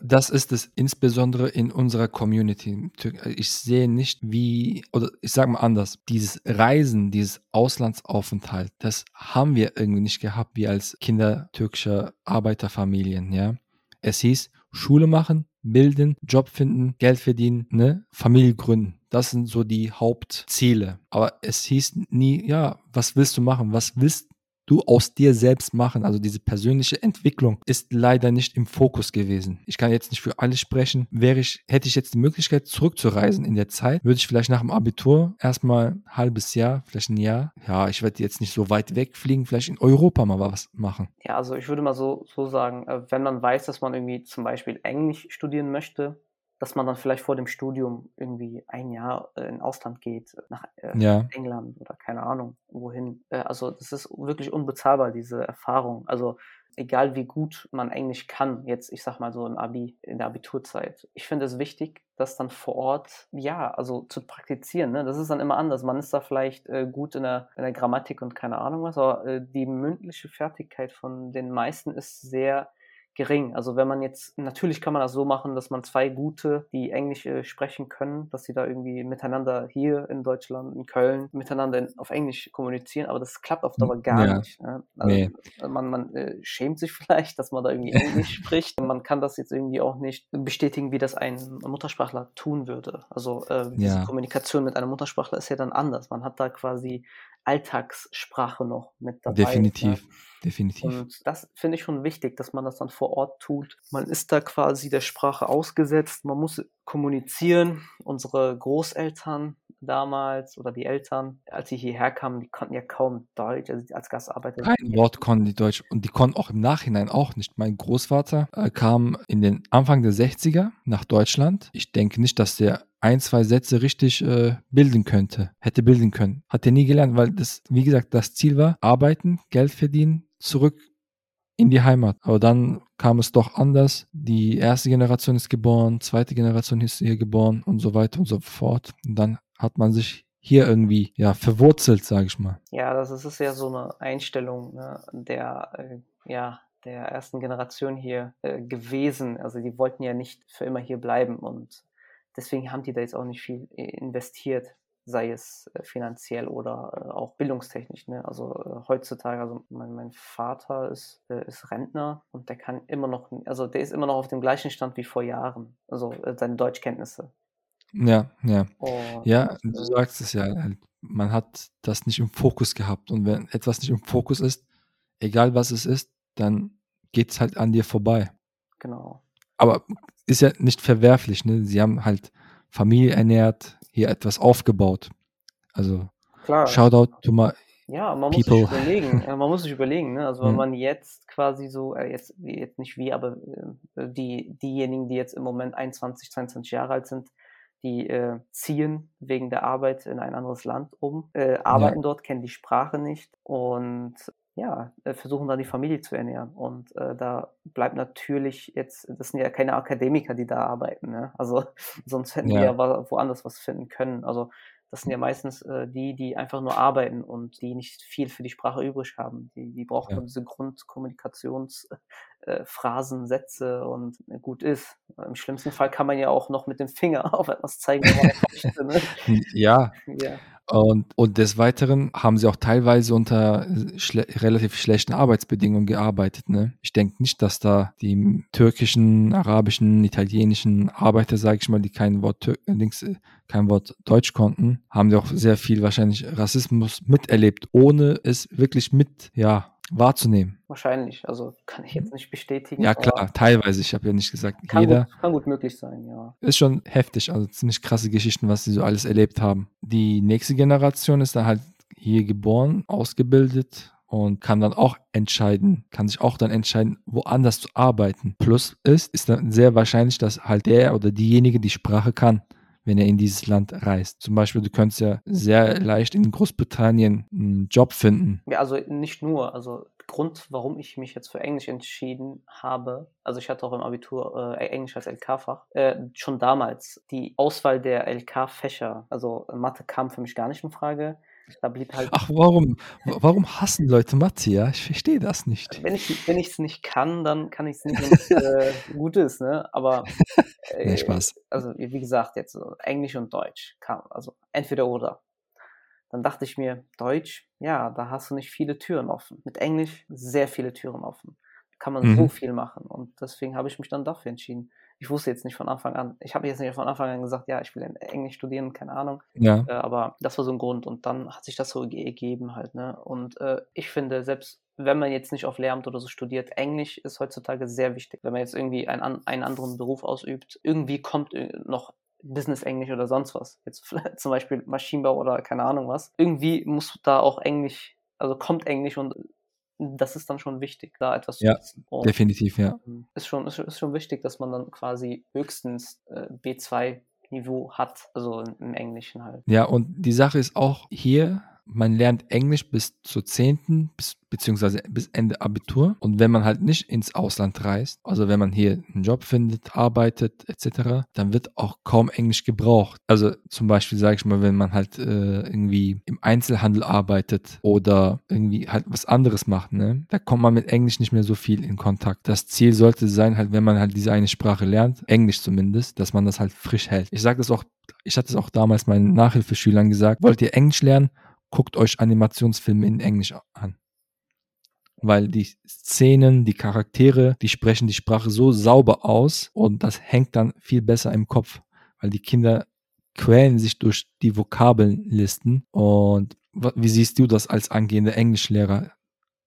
Das ist es insbesondere in unserer Community. Ich sehe nicht, wie, oder ich sage mal anders, dieses Reisen, dieses Auslandsaufenthalt, das haben wir irgendwie nicht gehabt, wie als Kinder türkischer Arbeiterfamilien, ja. Es hieß, Schule machen, bilden, Job finden, Geld verdienen, ne, Familie gründen. Das sind so die Hauptziele. Aber es hieß nie, ja, was willst du machen? Was willst du aus dir selbst machen? Also diese persönliche Entwicklung ist leider nicht im Fokus gewesen. Ich kann jetzt nicht für alle sprechen. Wäre ich, hätte ich jetzt die Möglichkeit zurückzureisen in der Zeit, würde ich vielleicht nach dem Abitur erstmal ein halbes Jahr, vielleicht ein Jahr. Ja, ich werde jetzt nicht so weit wegfliegen, vielleicht in Europa mal was machen. Ja, also ich würde mal so, so sagen, äh, wenn man weiß, dass man irgendwie zum Beispiel Englisch studieren möchte, dass man dann vielleicht vor dem Studium irgendwie ein Jahr äh, in Ausland geht, nach äh, ja. England oder keine Ahnung wohin. Äh, also das ist wirklich unbezahlbar, diese Erfahrung. Also egal wie gut man Englisch kann, jetzt ich sag mal so im Abi, in der Abiturzeit. Ich finde es wichtig, das dann vor Ort, ja, also zu praktizieren. Ne? Das ist dann immer anders. Man ist da vielleicht äh, gut in der, in der Grammatik und keine Ahnung was, aber äh, die mündliche Fertigkeit von den meisten ist sehr gering. Also wenn man jetzt, natürlich kann man das so machen, dass man zwei gute, die Englisch äh, sprechen können, dass sie da irgendwie miteinander hier in Deutschland, in Köln, miteinander in, auf Englisch kommunizieren, aber das klappt auf Dauer gar ja. nicht. Ne? Also nee. Man, man äh, schämt sich [LAUGHS] vielleicht, dass man da irgendwie Englisch [LAUGHS] spricht. Man kann das jetzt irgendwie auch nicht bestätigen, wie das ein Muttersprachler tun würde. Also äh, diese ja. Kommunikation mit einem Muttersprachler ist ja dann anders. Man hat da quasi Alltagssprache noch mit dabei. Definitiv. Ja. Definitiv. Und das finde ich schon wichtig, dass man das dann vor Ort tut. Man ist da quasi der Sprache ausgesetzt, man muss kommunizieren. Unsere Großeltern damals oder die Eltern, als sie hierher kamen, die konnten ja kaum Deutsch, also als Gastarbeiter. Kein Wort konnten die Deutsch und die konnten auch im Nachhinein auch nicht. Mein Großvater äh, kam in den Anfang der 60er nach Deutschland. Ich denke nicht, dass der ein, zwei Sätze richtig äh, bilden könnte, hätte bilden können. Hat er nie gelernt, weil das, wie gesagt, das Ziel war, arbeiten, Geld verdienen, zurück in die Heimat. Aber dann kam es doch anders. Die erste Generation ist geboren, zweite Generation ist hier geboren und so weiter und so fort. Und dann hat man sich hier irgendwie ja verwurzelt, sage ich mal. Ja, das ist, ist ja so eine Einstellung ne, der äh, ja der ersten Generation hier äh, gewesen. Also die wollten ja nicht für immer hier bleiben und deswegen haben die da jetzt auch nicht viel äh, investiert sei es äh, finanziell oder äh, auch bildungstechnisch. Ne? Also heutzutage, also mein, mein Vater ist, ist Rentner und der kann immer noch, also der ist immer noch auf dem gleichen Stand wie vor Jahren, also seine Deutschkenntnisse. Ja, ja. Und, ja, du sagst es ja, halt, man hat das nicht im Fokus gehabt und wenn etwas nicht im Fokus ist, egal was es ist, dann geht es halt an dir vorbei. Genau. Aber ist ja nicht verwerflich, ne? Sie haben halt Familie ernährt, hier etwas aufgebaut. Also Klar. Shoutout to my ja, man people. muss sich überlegen. [LAUGHS] man muss sich überlegen. Ne? Also wenn hm. man jetzt quasi so, äh, jetzt, jetzt nicht wie, aber äh, die, diejenigen, die jetzt im Moment 21, 22 Jahre alt sind, die äh, ziehen wegen der Arbeit in ein anderes Land um, äh, arbeiten ja. dort, kennen die Sprache nicht und ja, äh, versuchen dann die Familie zu ernähren. Und äh, da bleibt natürlich jetzt, das sind ja keine Akademiker, die da arbeiten, ne? Also [LAUGHS] sonst hätten ja. wir ja woanders was finden können. Also das sind ja meistens äh, die, die einfach nur arbeiten und die nicht viel für die Sprache übrig haben. Die, die brauchen ja. diese Grundkommunikationsphrasen, äh, Sätze und äh, gut ist. Im schlimmsten Fall kann man ja auch noch mit dem Finger [LAUGHS] auf etwas zeigen, möchte. [LAUGHS] Ne? Ja. ja. Und, und des Weiteren haben sie auch teilweise unter schle relativ schlechten Arbeitsbedingungen gearbeitet. Ne? Ich denke nicht, dass da die türkischen, arabischen, italienischen Arbeiter, sage ich mal, die kein Wort, äh, kein Wort Deutsch konnten, haben sie auch sehr viel wahrscheinlich Rassismus miterlebt, ohne es wirklich mit, ja, wahrzunehmen. Wahrscheinlich, also kann ich jetzt nicht bestätigen. Ja klar, teilweise, ich habe ja nicht gesagt, kann jeder. Gut, kann gut möglich sein, ja. Ist schon heftig, also ziemlich krasse Geschichten, was sie so alles erlebt haben. Die nächste Generation ist dann halt hier geboren, ausgebildet und kann dann auch entscheiden, kann sich auch dann entscheiden, woanders zu arbeiten. Plus ist, ist dann sehr wahrscheinlich, dass halt der oder diejenige die Sprache kann wenn er in dieses Land reist. Zum Beispiel, du könntest ja sehr leicht in Großbritannien einen Job finden. Ja, also nicht nur. Also Grund, warum ich mich jetzt für Englisch entschieden habe, also ich hatte auch im Abitur äh, Englisch als LK-Fach, äh, schon damals die Auswahl der LK-Fächer, also Mathe kam für mich gar nicht in Frage. Da blieb halt. Ach, warum? Warum hassen Leute Mathe? Ja, ich verstehe das nicht. Wenn ich wenn es nicht kann, dann kann ich es nicht, wenn es äh, [LAUGHS] gut ist, ne? Aber [LAUGHS] äh, nee, Spaß. Also wie gesagt, jetzt Englisch und Deutsch kam, also entweder oder. Dann dachte ich mir, Deutsch, ja, da hast du nicht viele Türen offen. Mit Englisch sehr viele Türen offen. Kann man mhm. so viel machen und deswegen habe ich mich dann dafür entschieden ich wusste jetzt nicht von Anfang an, ich habe jetzt nicht von Anfang an gesagt, ja, ich will Englisch studieren, keine Ahnung. Ja. Äh, aber das war so ein Grund und dann hat sich das so gegeben halt, ne? Und äh, ich finde, selbst wenn man jetzt nicht auf Lehramt oder so studiert, Englisch ist heutzutage sehr wichtig. Wenn man jetzt irgendwie einen, einen anderen Beruf ausübt, irgendwie kommt noch Business Englisch oder sonst was. Jetzt [LAUGHS] zum Beispiel Maschinenbau oder keine Ahnung was. Irgendwie muss da auch Englisch, also kommt Englisch und das ist dann schon wichtig, da etwas ja, zu wissen. Und, definitiv, ja. Ähm, ist schon, ist, ist, schon wichtig, dass man dann quasi höchstens äh, B2 Niveau hat, also im Englischen halt. Ja, und die Sache ist auch hier, man lernt Englisch bis zur 10. Bis, beziehungsweise bis Ende Abitur. Und wenn man halt nicht ins Ausland reist, also wenn man hier einen Job findet, arbeitet etc., dann wird auch kaum Englisch gebraucht. Also zum Beispiel sage ich mal, wenn man halt äh, irgendwie im Einzelhandel arbeitet oder irgendwie halt was anderes macht, ne, da kommt man mit Englisch nicht mehr so viel in Kontakt. Das Ziel sollte sein, halt, wenn man halt diese eine Sprache lernt, Englisch zumindest, dass man das halt frisch hält. Ich sage das auch, ich hatte es auch damals meinen Nachhilfeschülern gesagt, wollt ihr Englisch lernen? Guckt euch Animationsfilme in Englisch an. Weil die Szenen, die Charaktere, die sprechen die Sprache so sauber aus und das hängt dann viel besser im Kopf, weil die Kinder quälen sich durch die Vokabelnlisten. Und wie siehst du das als angehender Englischlehrer?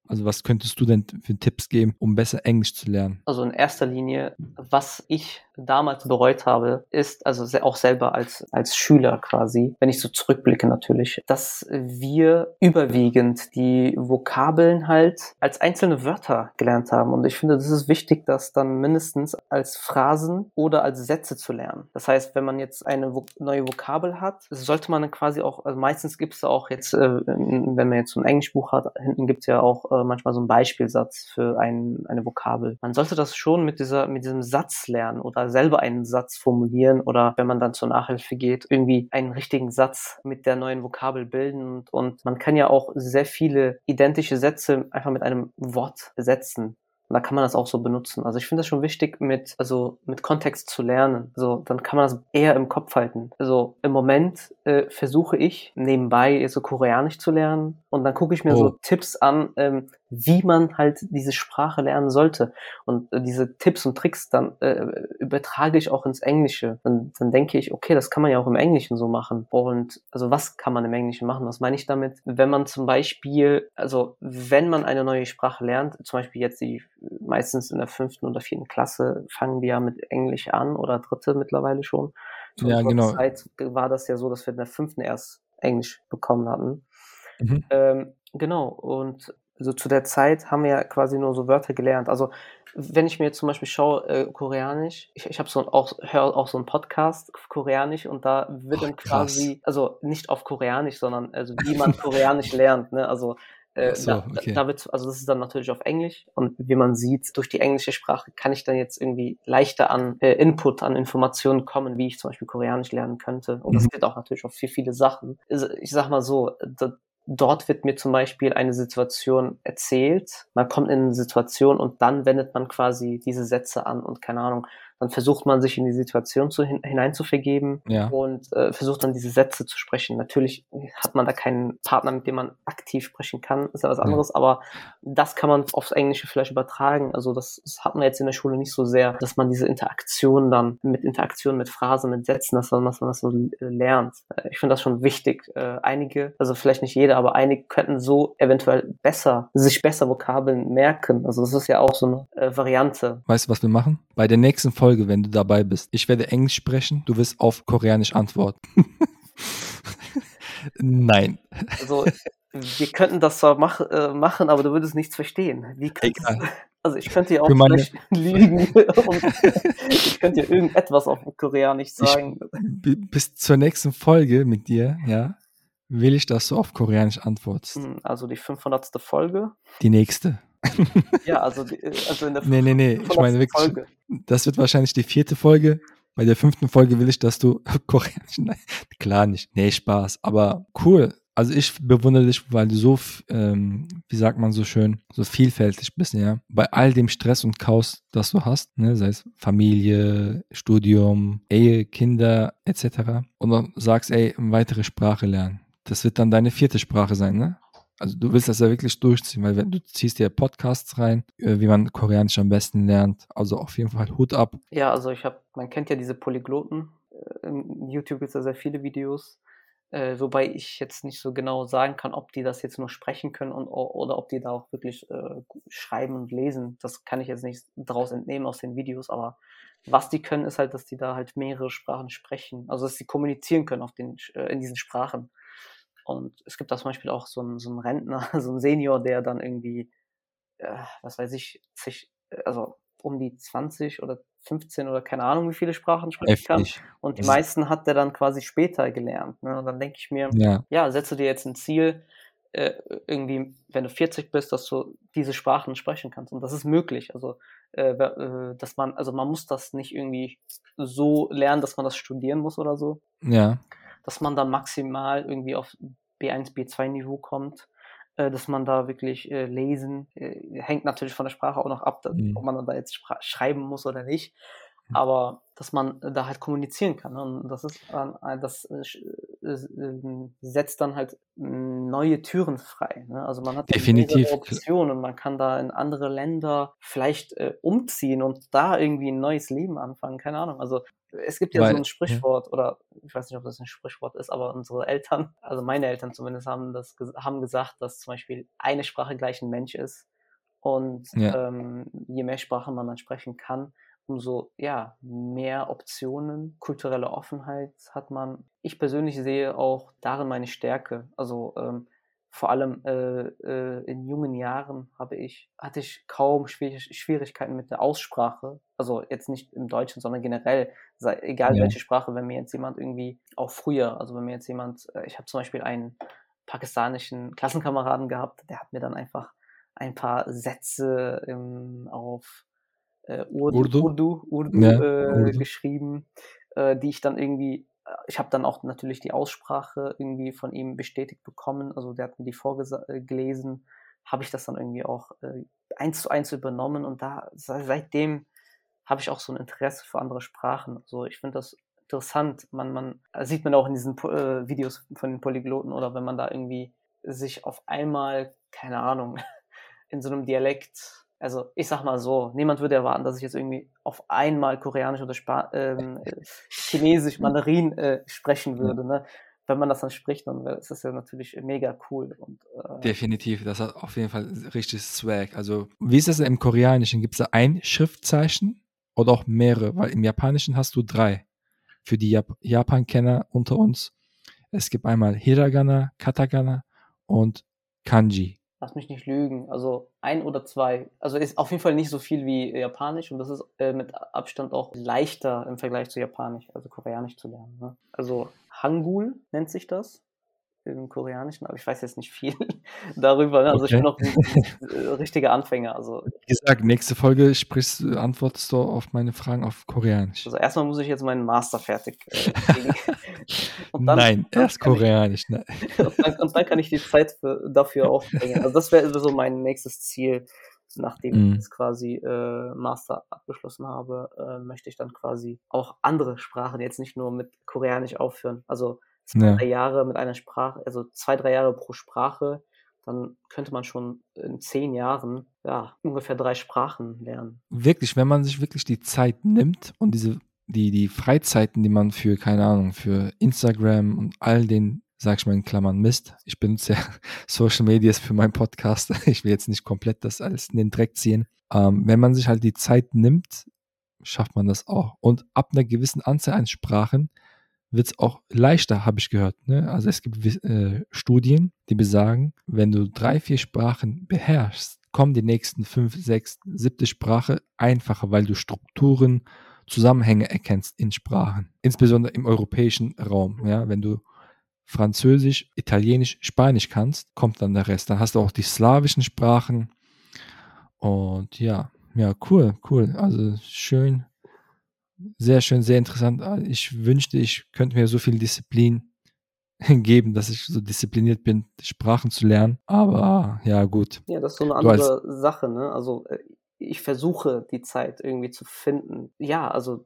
Also was könntest du denn für Tipps geben, um besser Englisch zu lernen? Also in erster Linie, was ich damals bereut habe, ist, also auch selber als, als Schüler quasi, wenn ich so zurückblicke natürlich, dass wir überwiegend die Vokabeln halt als einzelne Wörter gelernt haben. Und ich finde, das ist wichtig, das dann mindestens als Phrasen oder als Sätze zu lernen. Das heißt, wenn man jetzt eine neue Vokabel hat, sollte man quasi auch, also meistens gibt es auch jetzt, äh, wenn man jetzt so ein Englischbuch hat, hinten gibt es ja auch äh, manchmal so einen Beispielsatz für ein, eine Vokabel. Man sollte das schon mit dieser, mit diesem Satz lernen oder selber einen Satz formulieren oder wenn man dann zur Nachhilfe geht, irgendwie einen richtigen Satz mit der neuen Vokabel bilden und, man kann ja auch sehr viele identische Sätze einfach mit einem Wort besetzen. Und da kann man das auch so benutzen. Also ich finde das schon wichtig, mit, also mit Kontext zu lernen. So, dann kann man das eher im Kopf halten. Also im Moment äh, versuche ich nebenbei so Koreanisch zu lernen und dann gucke ich mir oh. so Tipps an, ähm, wie man halt diese Sprache lernen sollte. Und äh, diese Tipps und Tricks dann äh, übertrage ich auch ins Englische. Dann, dann denke ich, okay, das kann man ja auch im Englischen so machen. Und also was kann man im Englischen machen? Was meine ich damit? Wenn man zum Beispiel, also wenn man eine neue Sprache lernt, zum Beispiel jetzt die meistens in der fünften oder vierten Klasse fangen wir ja mit Englisch an oder dritte mittlerweile schon. Zu ja, genau. Zeit war das ja so, dass wir in der fünften erst Englisch bekommen hatten. Mhm. Ähm, genau, und also zu der Zeit haben wir ja quasi nur so Wörter gelernt. Also wenn ich mir zum Beispiel schaue, äh, Koreanisch, ich, ich habe so auch, höre auch so einen Podcast Koreanisch und da wird dann quasi, also nicht auf Koreanisch, sondern also wie man [LAUGHS] Koreanisch lernt, ne? Also äh, so, da, okay. da wird, also das ist dann natürlich auf Englisch und wie man sieht, durch die englische Sprache kann ich dann jetzt irgendwie leichter an äh, Input, an Informationen kommen, wie ich zum Beispiel Koreanisch lernen könnte. Und mhm. das geht auch natürlich auf viel, viele Sachen. Also ich sag mal so, da, dort wird mir zum Beispiel eine Situation erzählt, man kommt in eine Situation und dann wendet man quasi diese Sätze an und keine Ahnung, dann versucht man sich in die Situation zu, hineinzuvergeben ja. und äh, versucht dann diese Sätze zu sprechen. Natürlich hat man da keinen Partner, mit dem man aktiv sprechen kann, ist ja was anderes, ja. aber das kann man aufs Englische vielleicht übertragen. Also das, das hat man jetzt in der Schule nicht so sehr, dass man diese Interaktion dann mit Interaktion, mit Phrasen, mit Sätzen, dass man, dass man das so lernt. Äh, ich finde das schon wichtig. Äh, einige, also vielleicht nicht jeder, aber einige könnten so eventuell besser, sich besser Vokabeln merken. Also das ist ja auch so eine äh, Variante. Weißt du, was wir machen? Bei der nächsten Folge wenn du dabei bist. Ich werde Englisch sprechen, du wirst auf Koreanisch antworten. [LAUGHS] Nein. Also, wir könnten das zwar mach, äh, machen, aber du würdest nichts verstehen. Wie Egal. [LAUGHS] Also ich könnte ja auch meine... [LAUGHS] und ich könnte ja irgendetwas auf Koreanisch sagen. Ich, bis zur nächsten Folge mit dir, ja, will ich, dass du auf Koreanisch antwortest. Hm, also die 500. Folge. Die nächste. Ja, also, die, also in der Nee, nee, nee, ich meine wirklich, Folge. das wird wahrscheinlich die vierte Folge. Bei der fünften Folge will ich, dass du [LAUGHS] Koreanisch, nein, klar nicht, nee, Spaß, aber cool. Also ich bewundere dich, weil du so, ähm, wie sagt man so schön, so vielfältig bist, ja. Bei all dem Stress und Chaos, das du hast, ne, sei es Familie, Studium, Ehe, Kinder etc. Und dann sagst, ey, eine weitere Sprache lernen. Das wird dann deine vierte Sprache sein, ne? Also du willst das ja wirklich durchziehen, weil wenn du ziehst dir Podcasts rein, äh, wie man Koreanisch am besten lernt. Also auf jeden Fall Hut ab. Ja, also ich habe, man kennt ja diese Polygloten. Äh, In YouTube gibt es ja sehr viele Videos. Äh, wobei ich jetzt nicht so genau sagen kann, ob die das jetzt nur sprechen können und, oder ob die da auch wirklich äh, schreiben und lesen. Das kann ich jetzt nicht daraus entnehmen aus den Videos, aber was die können, ist halt, dass die da halt mehrere Sprachen sprechen. Also dass sie kommunizieren können auf den, äh, in diesen Sprachen. Und es gibt da zum Beispiel auch so einen, so einen Rentner, [LAUGHS] so einen Senior, der dann irgendwie äh, was weiß ich, zig, also um die 20 oder 15 oder keine Ahnung, wie viele Sprachen sprechen kann. Und die meisten hat der dann quasi später gelernt. Ne? Und dann denke ich mir, ja. ja, setze dir jetzt ein Ziel, äh, irgendwie, wenn du 40 bist, dass du diese Sprachen sprechen kannst. Und das ist möglich. Also, äh, äh, dass man, also man muss das nicht irgendwie so lernen, dass man das studieren muss oder so. Ja. Dass man dann maximal irgendwie auf B1, B2 Niveau kommt äh, dass man da wirklich äh, lesen, äh, hängt natürlich von der Sprache auch noch ab, mhm. ob man da jetzt schreiben muss oder nicht. Mhm. Aber dass man da halt kommunizieren kann. Ne? Und das ist, das äh, setzt dann halt neue Türen frei. Ne? Also man hat definitiv Optionen und man kann da in andere Länder vielleicht äh, umziehen und da irgendwie ein neues Leben anfangen. Keine Ahnung. Also es gibt ja Weil, so ein Sprichwort, ja. oder ich weiß nicht, ob das ein Sprichwort ist, aber unsere Eltern, also meine Eltern zumindest, haben das haben gesagt, dass zum Beispiel eine Sprache gleich ein Mensch ist. Und ja. ähm, je mehr Sprachen man dann sprechen kann, umso ja, mehr Optionen, kulturelle Offenheit hat man. Ich persönlich sehe auch darin meine Stärke. Also ähm, vor allem äh, äh, in jungen Jahren habe ich, hatte ich kaum Schwierigkeiten mit der Aussprache. Also jetzt nicht im Deutschen, sondern generell, sei, egal ja. welche Sprache, wenn mir jetzt jemand irgendwie, auch früher, also wenn mir jetzt jemand, äh, ich habe zum Beispiel einen pakistanischen Klassenkameraden gehabt, der hat mir dann einfach ein paar Sätze ähm, auf äh, Urdu, Urdu, Urdu, Urdu, ja, äh, Urdu. geschrieben, äh, die ich dann irgendwie ich habe dann auch natürlich die Aussprache irgendwie von ihm bestätigt bekommen. Also der hat mir die vorgelesen, habe ich das dann irgendwie auch äh, eins zu eins übernommen und da seitdem habe ich auch so ein Interesse für andere Sprachen. Also ich finde das interessant. Man, man sieht man auch in diesen äh, Videos von den Polygloten oder wenn man da irgendwie sich auf einmal, keine Ahnung, [LAUGHS] in so einem Dialekt also ich sag mal so, niemand würde erwarten, dass ich jetzt irgendwie auf einmal Koreanisch oder Spa ähm, [LAUGHS] Chinesisch, Mandarin äh, sprechen würde. Ne? Wenn man das dann spricht, dann ist das ja natürlich mega cool. Und, äh, Definitiv, das hat auf jeden Fall richtig Swag. Also wie ist das im Koreanischen? Gibt es da ein Schriftzeichen oder auch mehrere? Weil im Japanischen hast du drei. Für die Jap Japan-Kenner unter uns. Es gibt einmal Hiragana, Katakana und Kanji lass mich nicht lügen, also ein oder zwei. Also ist auf jeden Fall nicht so viel wie Japanisch und das ist äh, mit Abstand auch leichter im Vergleich zu Japanisch, also Koreanisch zu lernen. Ne? Also Hangul nennt sich das im Koreanischen, aber ich weiß jetzt nicht viel [LAUGHS] darüber. Ne? Also okay. ich bin noch ein, ein, [LAUGHS] richtiger Anfänger. Also wie gesagt, nächste Folge sprichst, antwortest du auf meine Fragen auf Koreanisch. Also erstmal muss ich jetzt meinen Master fertig äh, [LAUGHS] dann, Nein, erst Koreanisch. Ich, ne? und, dann, und, dann, kann ich die Zeit für, dafür aufbringen. Also das wäre so mein nächstes Ziel. Nachdem mm. ich jetzt quasi äh, Master abgeschlossen habe, äh, möchte ich dann quasi auch andere Sprachen jetzt nicht nur mit Koreanisch aufhören. Also zwei, ja. drei Jahre mit einer Sprache, also zwei, drei Jahre pro Sprache, dann könnte man schon in zehn Jahren ja ungefähr drei Sprachen lernen. Wirklich, wenn man sich wirklich die Zeit nimmt und diese die die Freizeiten, die man für keine Ahnung für Instagram und all den sag ich mal in Klammern Mist. Ich benutze ja [LAUGHS] Social Medias für meinen Podcast. [LAUGHS] Ich will jetzt nicht komplett das alles in den Dreck ziehen. Ähm, wenn man sich halt die Zeit nimmt, schafft man das auch. Und ab einer gewissen Anzahl an Sprachen wird es auch leichter, habe ich gehört. Ne? Also es gibt äh, Studien, die besagen, wenn du drei, vier Sprachen beherrschst, kommen die nächsten fünf, sechs, siebte Sprache einfacher, weil du Strukturen, Zusammenhänge erkennst in Sprachen, insbesondere im europäischen Raum. Ja? Wenn du Französisch, Italienisch, Spanisch kannst, kommt dann der Rest. Dann hast du auch die slawischen Sprachen. Und ja, ja, cool, cool. Also schön, sehr schön, sehr interessant. Ah, ich wünschte, ich könnte mir so viel Disziplin [LAUGHS] geben, dass ich so diszipliniert bin, Sprachen zu lernen. Aber ja, gut. Ja, das ist so eine andere Sache, ne? Also äh, ich versuche die Zeit irgendwie zu finden. Ja, also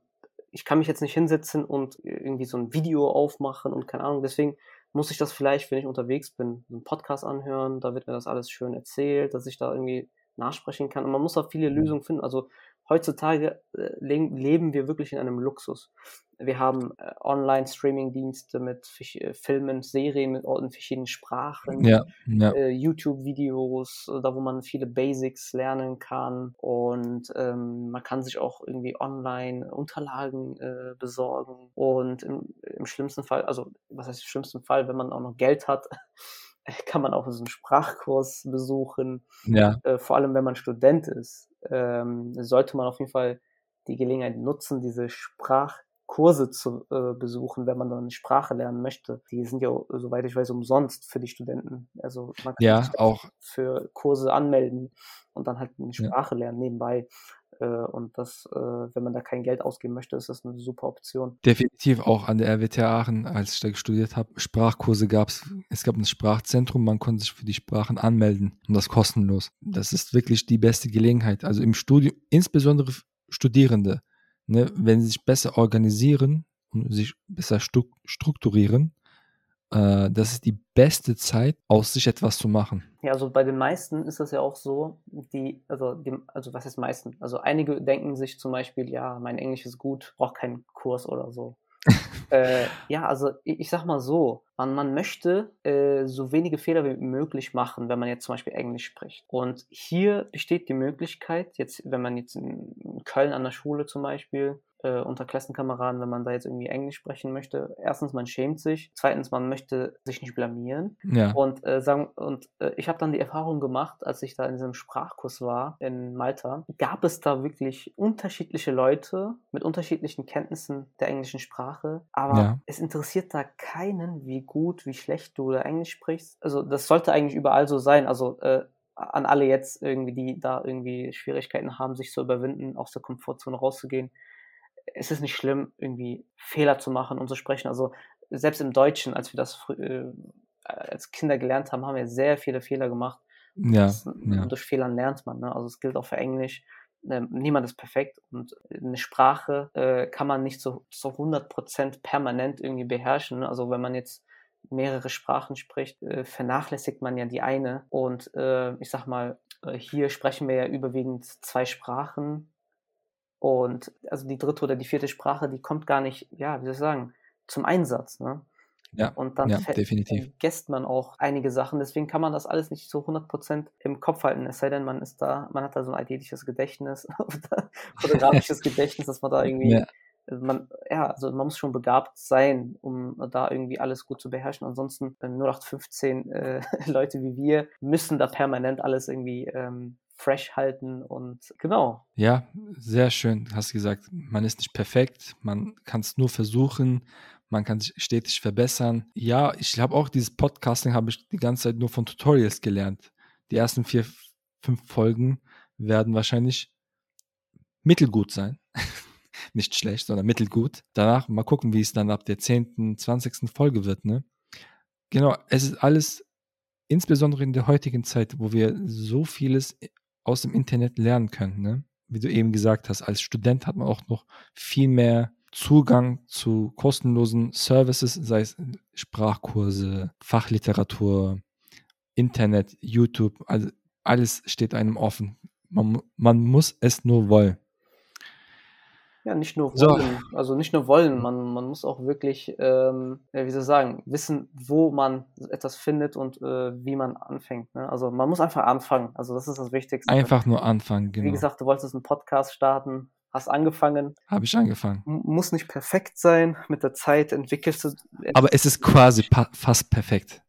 ich kann mich jetzt nicht hinsetzen und irgendwie so ein Video aufmachen und keine Ahnung. Deswegen muss ich das vielleicht, wenn ich unterwegs bin, einen Podcast anhören. Da wird mir das alles schön erzählt, dass ich da irgendwie nachsprechen kann. Und man muss auch viele Lösungen finden. Also heutzutage äh, leben wir wirklich in einem Luxus. Wir haben äh, Online-Streaming-Dienste mit äh, Filmen, Serien mit in verschiedenen Sprachen, ja, ja. YouTube-Videos, da wo man viele Basics lernen kann und ähm, man kann sich auch irgendwie online Unterlagen äh, besorgen und im, im, schlimmsten Fall, also was heißt im schlimmsten Fall, wenn man auch noch Geld hat, [LAUGHS] kann man auch so einen Sprachkurs besuchen. Ja. Äh, vor allem, wenn man Student ist, ähm, sollte man auf jeden Fall die Gelegenheit nutzen, diese Sprachkurse zu äh, besuchen, wenn man dann eine Sprache lernen möchte. Die sind ja, soweit ich weiß, umsonst für die Studenten. Also man kann ja, sich auch für Kurse anmelden und dann halt eine Sprache ja. lernen nebenbei. Äh, und das, äh, wenn man da kein Geld ausgeben möchte, ist das eine super Option. Definitiv auch an der RWTH Aachen, als ich da studiert habe, Sprachkurse gab es. Es gab ein Sprachzentrum, man konnte sich für die Sprachen anmelden und das kostenlos. Das ist wirklich die beste Gelegenheit. Also im Studium, insbesondere Studierende, ne, wenn sie sich besser organisieren und sich besser strukturieren, äh, das ist die beste Zeit, aus sich etwas zu machen. Ja, also bei den meisten ist das ja auch so, die, also, die, also was heißt meisten? Also einige denken sich zum Beispiel, ja, mein Englisch ist gut, braucht keinen Kurs oder so. [LAUGHS] äh, ja, also ich, ich, sag mal so, man, man möchte äh, so wenige Fehler wie möglich machen, wenn man jetzt zum Beispiel Englisch spricht. Und hier besteht die Möglichkeit, jetzt, wenn man jetzt in Köln an der Schule zum Beispiel äh, unter Klassenkameraden, wenn man da jetzt irgendwie Englisch sprechen möchte. Erstens, man schämt sich. Zweitens, man möchte sich nicht blamieren. Ja. Und, äh, sagen, und äh, ich habe dann die Erfahrung gemacht, als ich da in diesem Sprachkurs war in Malta, gab es da wirklich unterschiedliche Leute mit unterschiedlichen Kenntnissen der englischen Sprache. Aber ja. es interessiert da keinen, wie gut, wie schlecht du da Englisch sprichst. Also das sollte eigentlich überall so sein. Also äh, an alle jetzt irgendwie, die da irgendwie Schwierigkeiten haben, sich zu überwinden, aus der Komfortzone rauszugehen es ist nicht schlimm, irgendwie Fehler zu machen und zu sprechen. Also selbst im Deutschen, als wir das äh, als Kinder gelernt haben, haben wir sehr viele Fehler gemacht. Ja, das, ja. Durch Fehlern lernt man. Ne? Also es gilt auch für Englisch. Ähm, niemand ist perfekt und eine Sprache äh, kann man nicht so zu 100% permanent irgendwie beherrschen. Ne? Also wenn man jetzt mehrere Sprachen spricht, äh, vernachlässigt man ja die eine. Und äh, ich sag mal, äh, hier sprechen wir ja überwiegend zwei Sprachen und also die dritte oder die vierte Sprache, die kommt gar nicht, ja, wie soll ich sagen, zum Einsatz. Ne? Ja, und dann ja, definitiv. vergisst man auch einige Sachen. Deswegen kann man das alles nicht so 100% im Kopf halten. Es sei denn, man ist da, man hat da so ein alltägliches Gedächtnis [LAUGHS] oder fotografisches Gedächtnis, dass man da [LAUGHS] irgendwie, ja. Also man, ja, also man muss schon begabt sein, um da irgendwie alles gut zu beherrschen. Ansonsten 0815 äh, [LAUGHS] Leute wie wir müssen da permanent alles irgendwie ähm, fresh halten und genau. Ja, sehr schön. Du hast gesagt, man ist nicht perfekt, man kann es nur versuchen, man kann sich stetig verbessern. Ja, ich habe auch dieses Podcasting habe ich die ganze Zeit nur von Tutorials gelernt. Die ersten vier, fünf Folgen werden wahrscheinlich mittelgut sein. [LAUGHS] nicht schlecht, sondern mittelgut. Danach mal gucken, wie es dann ab der 10., 20. Folge wird, ne? Genau, es ist alles insbesondere in der heutigen Zeit, wo wir so vieles aus dem Internet lernen können. Ne? Wie du eben gesagt hast, als Student hat man auch noch viel mehr Zugang zu kostenlosen Services, sei es Sprachkurse, Fachliteratur, Internet, YouTube, also alles steht einem offen. Man, man muss es nur wollen. Ja, nicht nur wollen, so. also nicht nur wollen, man, man muss auch wirklich, ähm, ja, wie soll ich sagen, wissen, wo man etwas findet und äh, wie man anfängt. Ne? Also man muss einfach anfangen, also das ist das Wichtigste. Einfach nur anfangen, genau. Wie gesagt, du wolltest einen Podcast starten, hast angefangen. Habe ich angefangen. muss nicht perfekt sein, mit der Zeit entwickelst du. Aber es ist quasi fast perfekt.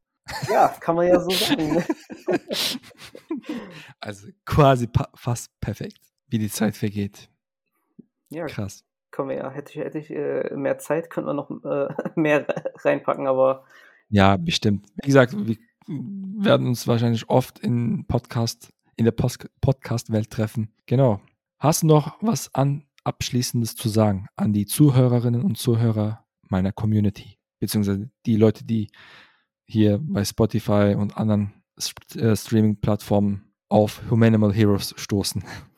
Ja, kann man ja so sagen. Ne? [LAUGHS] also quasi fast perfekt, wie die Zeit vergeht. Ja, krass. Können wir ja, hätte ich, hätte ich äh, mehr Zeit, könnten wir noch äh, [LAUGHS] mehr reinpacken, aber. Ja, bestimmt. Wie gesagt, wir werden uns wahrscheinlich oft in Podcast, in der Podcast-Welt treffen. Genau. Hast du noch was an Abschließendes zu sagen an die Zuhörerinnen und Zuhörer meiner Community, beziehungsweise die Leute, die hier bei Spotify und anderen äh, Streaming-Plattformen auf Humanimal Heroes stoßen? [LAUGHS]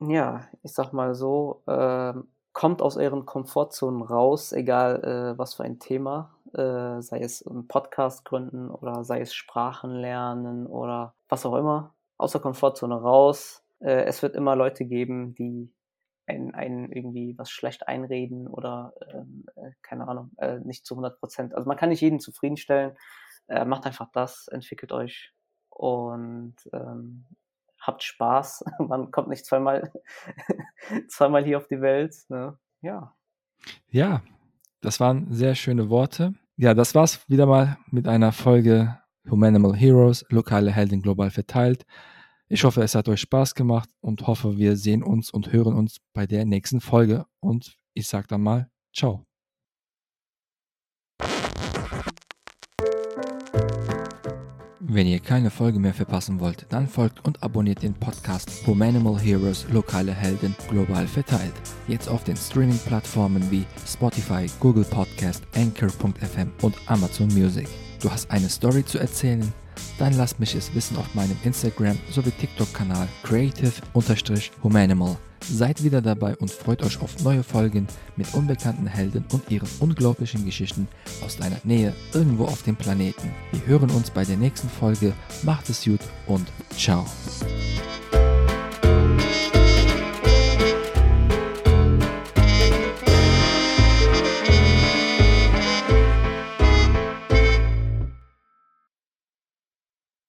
Ja, ich sag mal so, äh, kommt aus euren Komfortzonen raus, egal äh, was für ein Thema, äh, sei es ein Podcast gründen oder sei es Sprachen lernen oder was auch immer, aus der Komfortzone raus. Äh, es wird immer Leute geben, die einen, einen irgendwie was schlecht einreden oder ähm, äh, keine Ahnung, äh, nicht zu 100 Prozent. Also man kann nicht jeden zufriedenstellen. Macht einfach das, entwickelt euch und ähm, habt Spaß. [LAUGHS] Man kommt nicht zweimal, [LAUGHS] zweimal hier auf die Welt. Ne? Ja. Ja, das waren sehr schöne Worte. Ja, das war's wieder mal mit einer Folge Humanimal Heroes, lokale Helden global verteilt. Ich hoffe, es hat euch Spaß gemacht und hoffe, wir sehen uns und hören uns bei der nächsten Folge. Und ich sage dann mal, ciao. Wenn ihr keine Folge mehr verpassen wollt, dann folgt und abonniert den Podcast Humanimal Heroes Lokale Helden global verteilt. Jetzt auf den Streaming-Plattformen wie Spotify, Google Podcast, Anchor.fm und Amazon Music. Du hast eine Story zu erzählen? Dann lasst mich es wissen auf meinem Instagram sowie TikTok-Kanal creative-humanimal. Seid wieder dabei und freut euch auf neue Folgen mit unbekannten Helden und ihren unglaublichen Geschichten aus deiner Nähe irgendwo auf dem Planeten. Wir hören uns bei der nächsten Folge. Macht es gut und ciao.